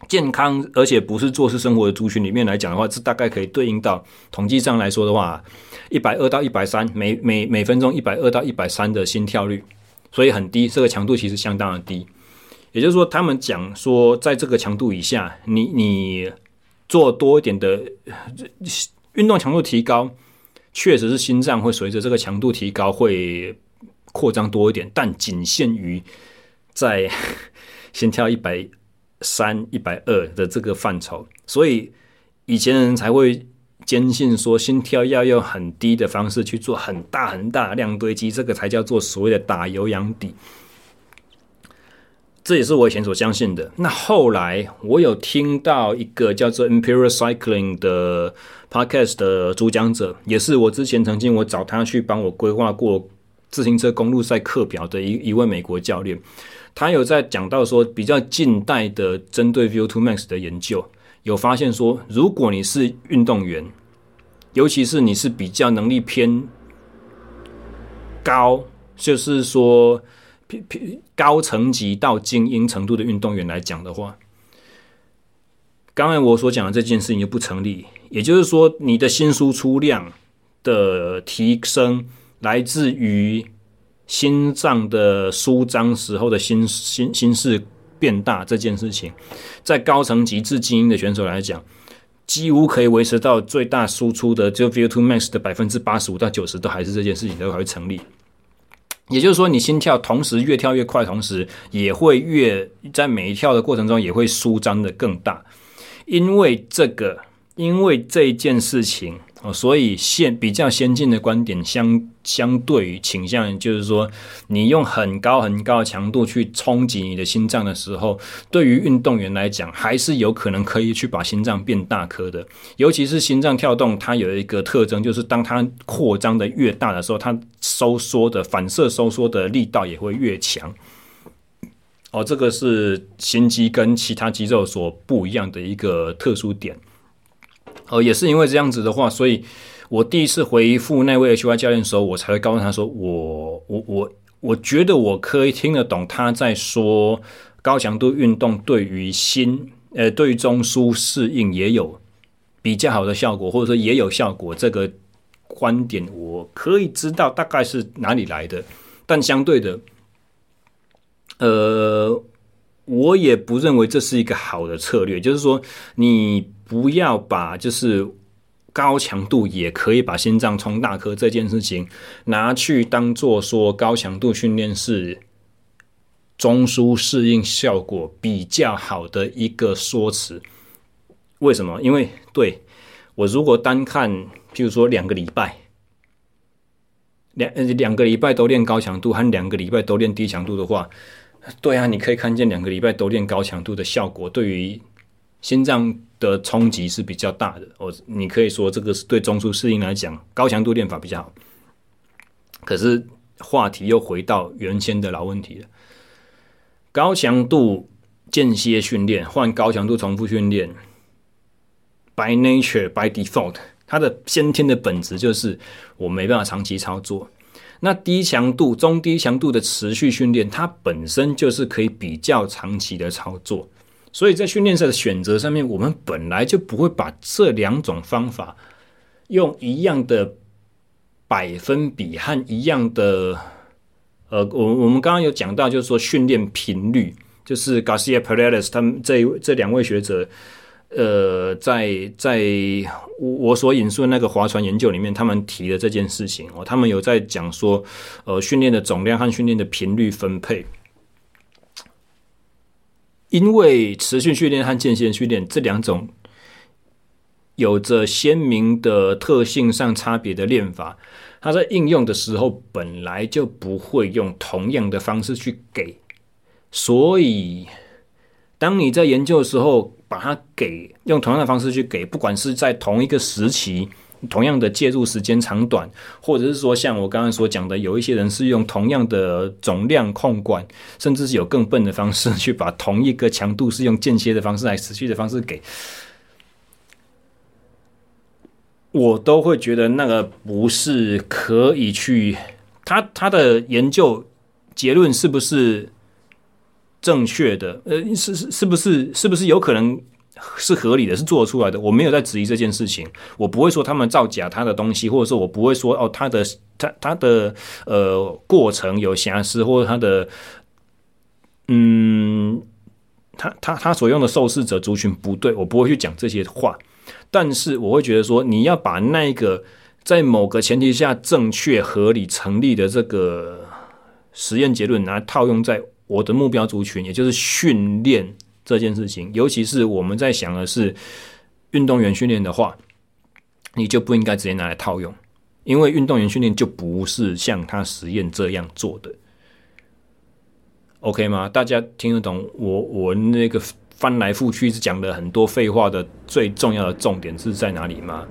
健康，而且不是坐式生活的族群里面来讲的话，这大概可以对应到统计上来说的话，一百二到一百三每每每分钟一百二到一百三的心跳率，所以很低，这个强度其实相当的低。也就是说，他们讲说，在这个强度以下，你你做多一点的。运动强度提高，确实是心脏会随着这个强度提高会扩张多一点，但仅限于在心跳一百三、一百二的这个范畴。所以以前人才会坚信说，心跳要用很低的方式去做很大很大量堆积，这个才叫做所谓的打有氧底。这也是我以前所相信的。那后来我有听到一个叫做 Imperial Cycling 的 Podcast 的主讲者，也是我之前曾经我找他去帮我规划过自行车公路赛课表的一一位美国教练。他有在讲到说，比较近代的针对 v two Max 的研究，有发现说，如果你是运动员，尤其是你是比较能力偏高，就是说。高层级到精英程度的运动员来讲的话，刚才我所讲的这件事情就不成立。也就是说，你的心输出量的提升来自于心脏的舒张时候的心心心室变大这件事情，在高层级至精英的选手来讲，几乎可以维持到最大输出的就 VO2 max 的百分之八十五到九十，都还是这件事情都还会成立。也就是说，你心跳同时越跳越快，同时也会越在每一跳的过程中也会舒张的更大，因为这个，因为这一件事情。哦，所以现比较先进的观点相相对于倾向于，就是说，你用很高很高的强度去冲击你的心脏的时候，对于运动员来讲，还是有可能可以去把心脏变大颗的。尤其是心脏跳动，它有一个特征，就是当它扩张的越大的时候，它收缩的反射收缩的力道也会越强。哦，这个是心肌跟其他肌肉所不一样的一个特殊点。呃，也是因为这样子的话，所以我第一次回复那位 HY 教练的时候，我才会告诉他说，我我我我觉得我可以听得懂他在说高强度运动对于心，呃，对于中枢适应也有比较好的效果，或者说也有效果。这个观点我可以知道大概是哪里来的，但相对的，呃，我也不认为这是一个好的策略，就是说你。不要把就是高强度也可以把心脏冲大颗这件事情拿去当做说高强度训练是中枢适应效果比较好的一个说辞。为什么？因为对我如果单看，譬如说两个礼拜，两两个礼拜都练高强度和两个礼拜都练低强度的话，对啊，你可以看见两个礼拜都练高强度的效果对于心脏的冲击是比较大的，哦，你可以说这个是对中枢适应来讲，高强度练法比较好。可是话题又回到原先的老问题了，高强度间歇训练换高强度重复训练，by nature by default，它的先天的本质就是我没办法长期操作。那低强度、中低强度的持续训练，它本身就是可以比较长期的操作。所以在训练赛的选择上面，我们本来就不会把这两种方法用一样的百分比和一样的，呃，我我们刚刚有讲到，就是说训练频率就是 Garcia Paredes 他们这这两位学者，呃，在在我所引述的那个划船研究里面，他们提的这件事情哦，他们有在讲说，呃，训练的总量和训练的频率分配，因为持续训练和间歇训练这两种有着鲜明的特性上差别的练法。它在应用的时候本来就不会用同样的方式去给，所以当你在研究的时候，把它给用同样的方式去给，不管是在同一个时期，同样的介入时间长短，或者是说像我刚刚所讲的，有一些人是用同样的总量控管，甚至是有更笨的方式去把同一个强度是用间歇的方式来持续的方式给。我都会觉得那个不是可以去，他他的研究结论是不是正确的？呃，是是是不是是不是有可能是合理的？是做出来的？我没有在质疑这件事情，我不会说他们造假他的东西，或者说我不会说哦，他的他他的呃过程有瑕疵，或者他的嗯，他他他所用的受试者族群不对，我不会去讲这些话。但是我会觉得说，你要把那个在某个前提下正确、合理、成立的这个实验结论拿来套用在我的目标族群，也就是训练这件事情，尤其是我们在想的是运动员训练的话，你就不应该直接拿来套用，因为运动员训练就不是像他实验这样做的。OK 吗？大家听得懂我我那个？翻来覆去是讲了很多废话的，最重要的重点是在哪里吗？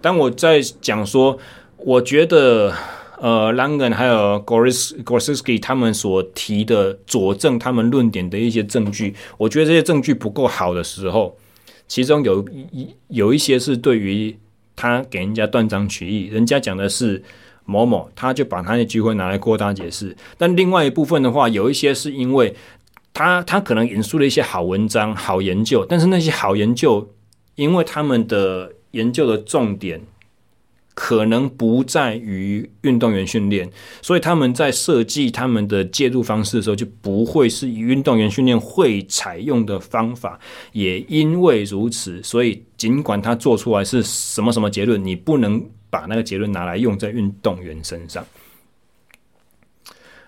当我在讲说，我觉得呃，Langan 还有 Goris Gorsuski 他们所提的佐证他们论点的一些证据，我觉得这些证据不够好的时候，其中有一有一些是对于他给人家断章取义，人家讲的是某某，他就把他的机会拿来扩大解释，但另外一部分的话，有一些是因为。他他可能引述了一些好文章、好研究，但是那些好研究，因为他们的研究的重点可能不在于运动员训练，所以他们在设计他们的介入方式的时候，就不会是以运动员训练会采用的方法。也因为如此，所以尽管他做出来是什么什么结论，你不能把那个结论拿来用在运动员身上。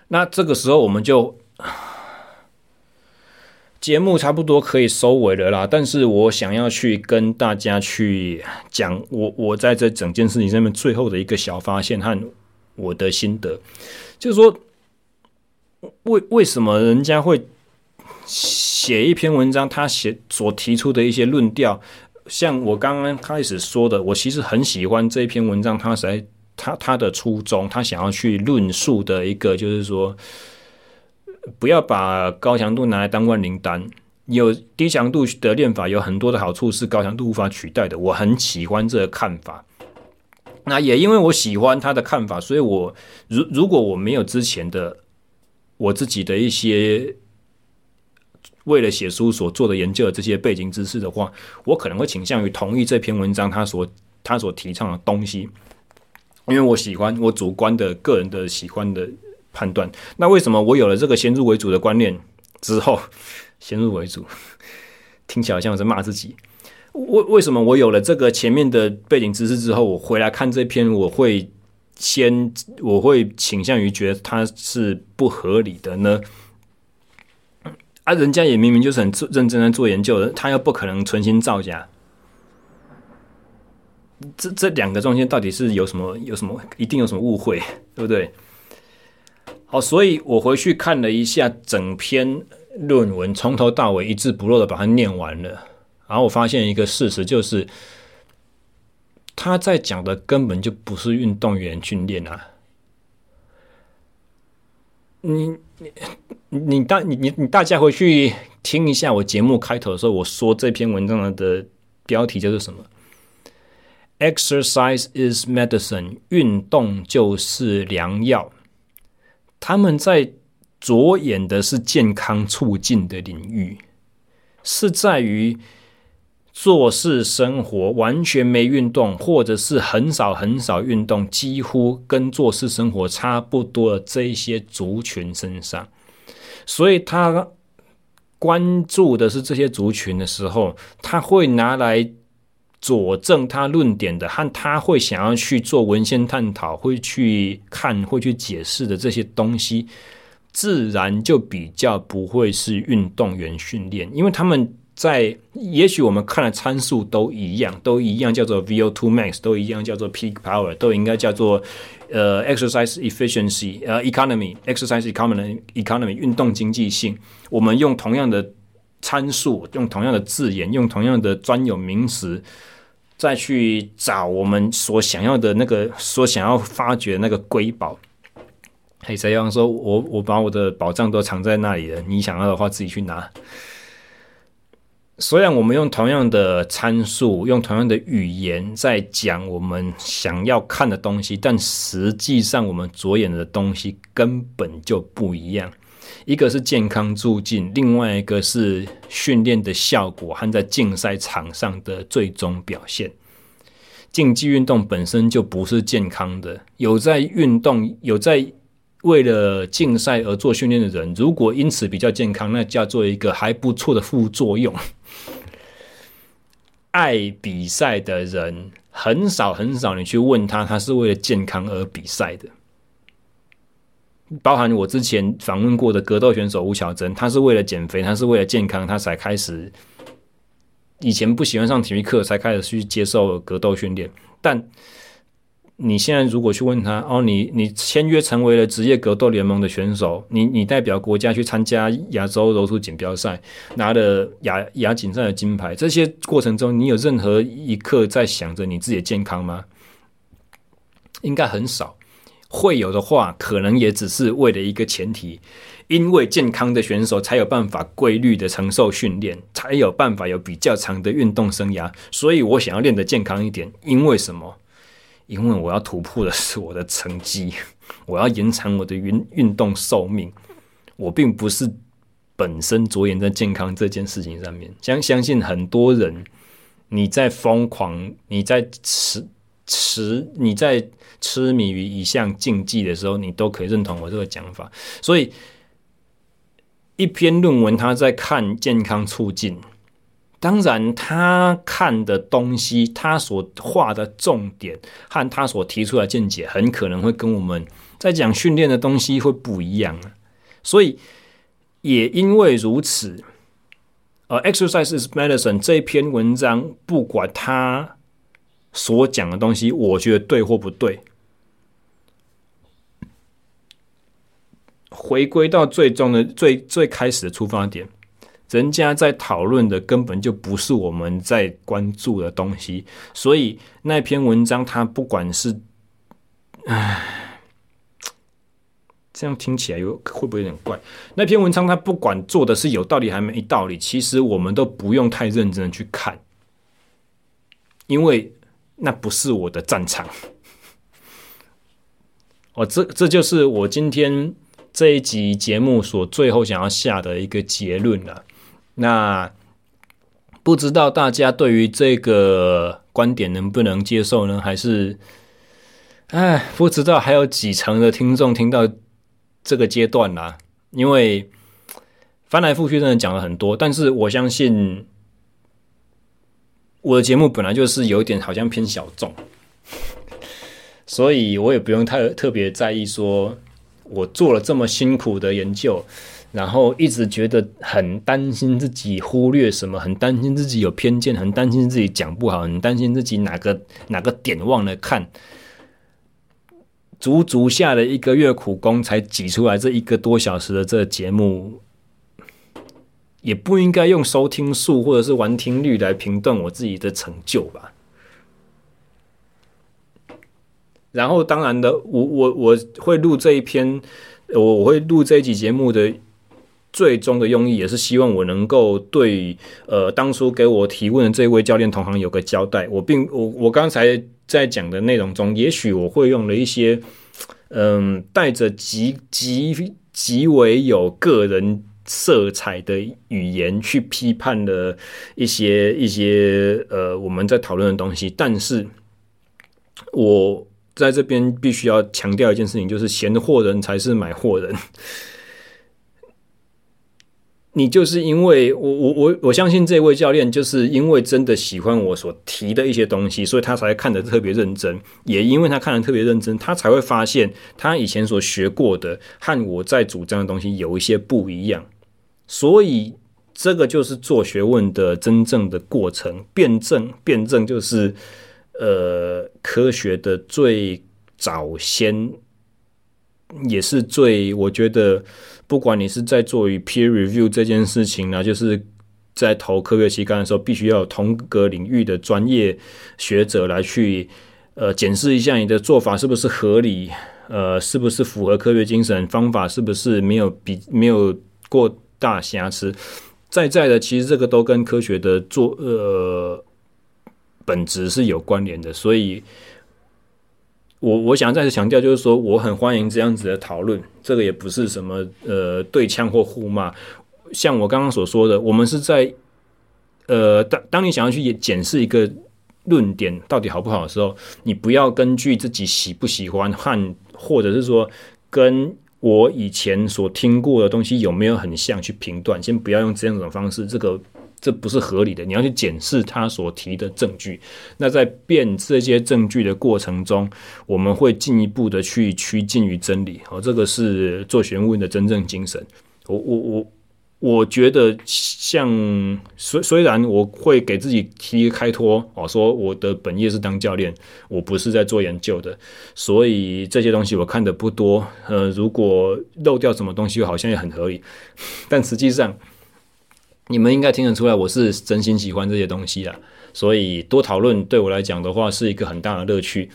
那这个时候，我们就。节目差不多可以收尾了啦，但是我想要去跟大家去讲我我在这整件事情上面最后的一个小发现和我的心得，就是说，为为什么人家会写一篇文章，他写所提出的一些论调，像我刚刚开始说的，我其实很喜欢这篇文章，他在他他的初衷，他想要去论述的一个就是说。不要把高强度拿来当万灵丹，有低强度的练法有很多的好处是高强度无法取代的。我很喜欢这个看法。那也因为我喜欢他的看法，所以我如如果我没有之前的我自己的一些为了写书所做的研究的这些背景知识的话，我可能会倾向于同意这篇文章他所他所提倡的东西，因为我喜欢我主观的个人的喜欢的。判断。那为什么我有了这个先入为主的观念之后，(laughs) 先入为主 (laughs) 听起来像是骂自己。为为什么我有了这个前面的背景知识之后，我回来看这篇，我会先我会倾向于觉得它是不合理的呢？啊，人家也明明就是很认真的做研究的，他又不可能存心造假。这这两个中间到底是有什么有什么一定有什么误会，对不对？好，所以我回去看了一下整篇论文，从头到尾一字不漏的把它念完了。然后我发现一个事实，就是他在讲的根本就不是运动员训练啊！你你你大你你你大家回去听一下我节目开头的时候，我说这篇文章的标题就是什么？Exercise is medicine，运动就是良药。他们在着眼的是健康促进的领域，是在于做事生活完全没运动，或者是很少很少运动，几乎跟做事生活差不多的这一些族群身上。所以他关注的是这些族群的时候，他会拿来佐证他论点的，和他会想要去做文献探讨，会去看，会去解释的这些东西，自然就比较不会是运动员训练，因为他们在也许我们看的参数都一样，都一样叫做 VO2 max，都一样叫做 peak power，都应该叫做呃 exercise efficiency，呃 economy，exercise economy，economy 运动经济性，我们用同样的参数，用同样的字眼，用同样的专有名词。再去找我们所想要的那个，所想要发掘的那个瑰宝。嘿，谁要说我我把我的宝藏都藏在那里了？你想要的话，自己去拿。虽然我们用同样的参数，用同样的语言在讲我们想要看的东西，但实际上我们着眼的东西根本就不一样。一个是健康促进，另外一个是训练的效果和在竞赛场上的最终表现。竞技运动本身就不是健康的，有在运动、有在为了竞赛而做训练的人，如果因此比较健康，那叫做一个还不错的副作用。(laughs) 爱比赛的人很少很少，你去问他，他是为了健康而比赛的。包含我之前访问过的格斗选手吴巧珍，他是为了减肥，他是为了健康，他才开始。以前不喜欢上体育课，才开始去接受格斗训练。但你现在如果去问他，哦，你你签约成为了职业格斗联盟的选手，你你代表国家去参加亚洲柔术锦标赛，拿了亚亚锦赛的金牌，这些过程中，你有任何一刻在想着你自己的健康吗？应该很少。会有的话，可能也只是为了一个前提，因为健康的选手才有办法规律的承受训练，才有办法有比较长的运动生涯。所以我想要练得健康一点，因为什么？因为我要突破的是我的成绩，(laughs) 我要延长我的运运动寿命。我并不是本身着眼在健康这件事情上面。相相信很多人，你在疯狂，你在吃。痴，你在痴迷于一项竞技的时候，你都可以认同我这个讲法。所以，一篇论文他在看健康促进，当然他看的东西，他所画的重点和他所提出来的见解，很可能会跟我们在讲训练的东西会不一样。所以，也因为如此，呃，Exercise is Medicine 这篇文章，不管它。所讲的东西，我觉得对或不对，回归到最终的最最开始的出发点，人家在讨论的根本就不是我们在关注的东西，所以那篇文章它不管是，唉，这样听起来有会不会有点怪？那篇文章它不管做的是有道理还没道理，其实我们都不用太认真的去看，因为。那不是我的战场，哦，这这就是我今天这一集节目所最后想要下的一个结论了。那不知道大家对于这个观点能不能接受呢？还是，哎，不知道还有几成的听众听到这个阶段啦？因为翻来覆去真的讲了很多，但是我相信。我的节目本来就是有点好像偏小众，(laughs) 所以我也不用太特别在意。说我做了这么辛苦的研究，然后一直觉得很担心自己忽略什么，很担心自己有偏见，很担心自己讲不好，很担心自己哪个哪个点忘了看。足足下了一个月苦功，才挤出来这一个多小时的这个节目。也不应该用收听数或者是完听率来评断我自己的成就吧。然后，当然的，我我我会录这一篇，我我会录这一集节目的最终的用意，也是希望我能够对呃当初给我提问的这位教练同行有个交代。我并我我刚才在讲的内容中，也许我会用了一些嗯、带着极极极为有个人。色彩的语言去批判了一些一些呃我们在讨论的东西，但是我在这边必须要强调一件事情，就是闲货人才是买货人。(laughs) 你就是因为我我我我相信这位教练就是因为真的喜欢我所提的一些东西，所以他才看得特别认真。也因为他看得特别认真，他才会发现他以前所学过的和我在主张的东西有一些不一样。所以这个就是做学问的真正的过程，辩证辩证就是呃科学的最早先，也是最我觉得。不管你是在做与 peer review 这件事情呢，就是在投科学期刊的时候，必须要有同个领域的专业学者来去呃检视一下你的做法是不是合理，呃，是不是符合科学精神，方法是不是没有比没有过大瑕疵。在在的，其实这个都跟科学的做呃本质是有关联的，所以。我我想再次强调，就是说我很欢迎这样子的讨论，这个也不是什么呃对呛或互骂。像我刚刚所说的，我们是在呃当当你想要去检视一个论点到底好不好的时候，你不要根据自己喜不喜欢和或者是说跟我以前所听过的东西有没有很像去评断，先不要用这样一种方式，这个。这不是合理的，你要去检视他所提的证据。那在辨这些证据的过程中，我们会进一步的去趋近于真理。哦，这个是做学问的真正精神。我我我我觉得，像虽虽然我会给自己提一个开脱，哦，说我的本业是当教练，我不是在做研究的，所以这些东西我看的不多。呃，如果漏掉什么东西，好像也很合理，(laughs) 但实际上。你们应该听得出来，我是真心喜欢这些东西啦，所以多讨论对我来讲的话是一个很大的乐趣。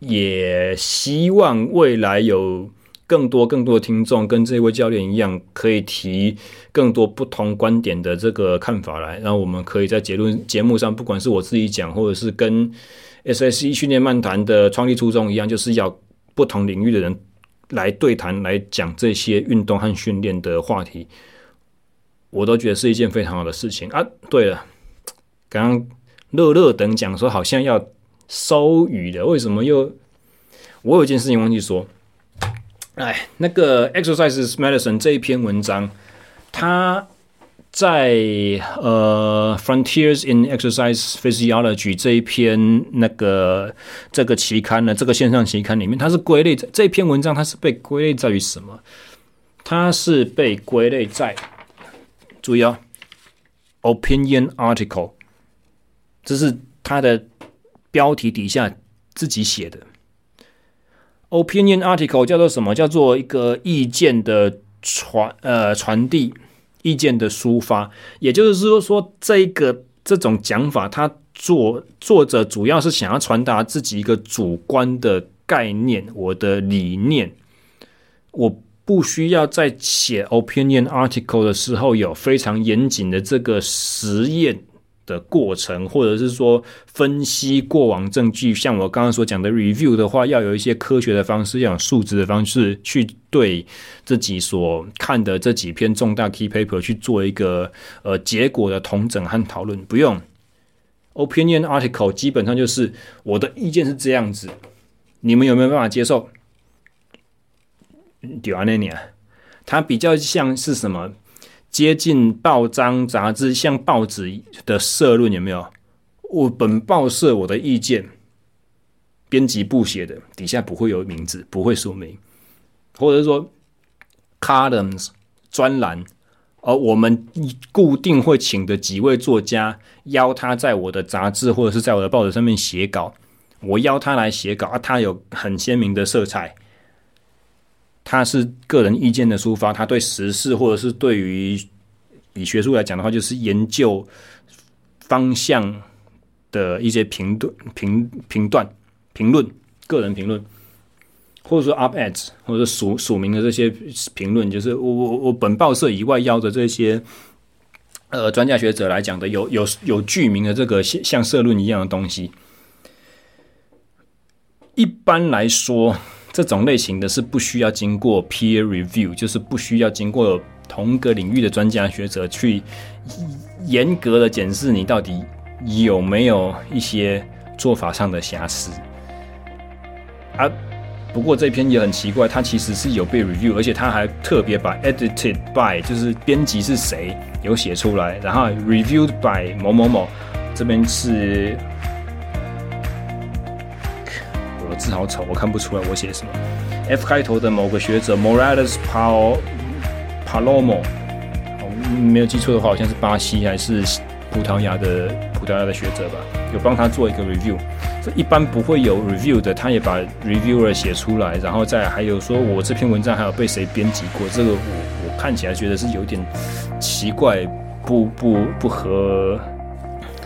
也希望未来有更多更多的听众跟这位教练一样，可以提更多不同观点的这个看法来，然后我们可以在结论节目上，不管是我自己讲，或者是跟 SSE 训练漫谈的创立初衷一样，就是要不同领域的人来对谈，来讲这些运动和训练的话题。我都觉得是一件非常好的事情啊！对了，刚刚乐乐等讲说好像要收语了，为什么又？我有一件事情忘记说，哎，那个《Exercise Medicine》这一篇文章，它在呃《Frontiers in Exercise Physiology》这一篇那个这个期刊呢，这个线上期刊里面，它是归类在这篇文章，它是被归类在于什么？它是被归类在。注意哦，opinion article，这是它的标题底下自己写的。Opinion article 叫做什么？叫做一个意见的传呃传递，意见的抒发。也就是说，说这个这种讲法，他作作者主要是想要传达自己一个主观的概念，我的理念，我。不需要在写 opinion article 的时候有非常严谨的这个实验的过程，或者是说分析过往证据。像我刚刚所讲的 review 的话，要有一些科学的方式，要有数值的方式去对自己所看的这几篇重大 key paper 去做一个呃结果的同整和讨论。不用 opinion article，基本上就是我的意见是这样子，你们有没有办法接受？对啊，那年，它比较像是什么？接近报章杂志，像报纸的社论有没有？我本报社我的意见，编辑部写的，底下不会有名字，不会说明，或者说 columns 专栏，而我们固定会请的几位作家，邀他在我的杂志或者是在我的报纸上面写稿，我邀他来写稿啊，他有很鲜明的色彩。他是个人意见的抒发，他对时事或者是对于以学术来讲的话，就是研究方向的一些评论、评评断、评论、个人评论，或者说 up ads，或者署署名的这些评论，就是我我我本报社以外邀的这些呃专家学者来讲的，有有有具名的这个像像社论一样的东西。一般来说。这种类型的是不需要经过 peer review，就是不需要经过同个领域的专家学者去严格的检视你到底有没有一些做法上的瑕疵。啊，不过这篇也很奇怪，它其实是有被 review，而且他还特别把 edited by 就是编辑是谁有写出来，然后 reviewed by 某某某，这边是字好丑，我看不出来我写什么。F 开头的某个学者 Morales Pal Palomo，没有记错的话，好像是巴西还是葡萄牙的葡萄牙的学者吧，有帮他做一个 review。这一般不会有 review 的，他也把 reviewer 写出来，然后再还有说我这篇文章还有被谁编辑过，这个我我看起来觉得是有点奇怪，不不不合，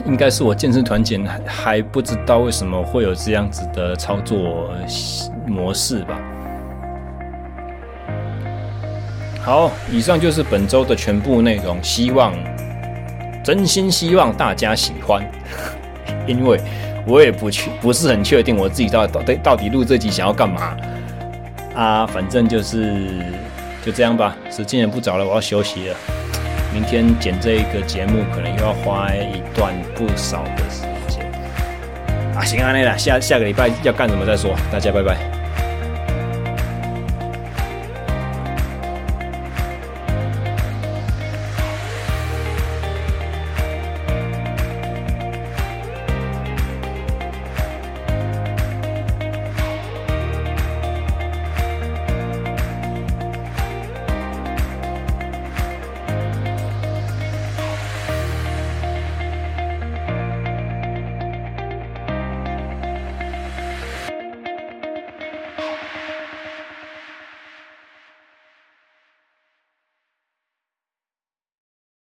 应该是我健身团前还还不知道为什么会有这样子的操作模式吧。好，以上就是本周的全部内容，希望真心希望大家喜欢，因为。我也不确不是很确定我自己到到底到底录这集想要干嘛啊，反正就是就这样吧。时间也不早了，我要休息了。明天剪这一个节目可能又要花一段不少的时间啊。行啊，那啦，下下个礼拜要干什么再说。大家拜拜。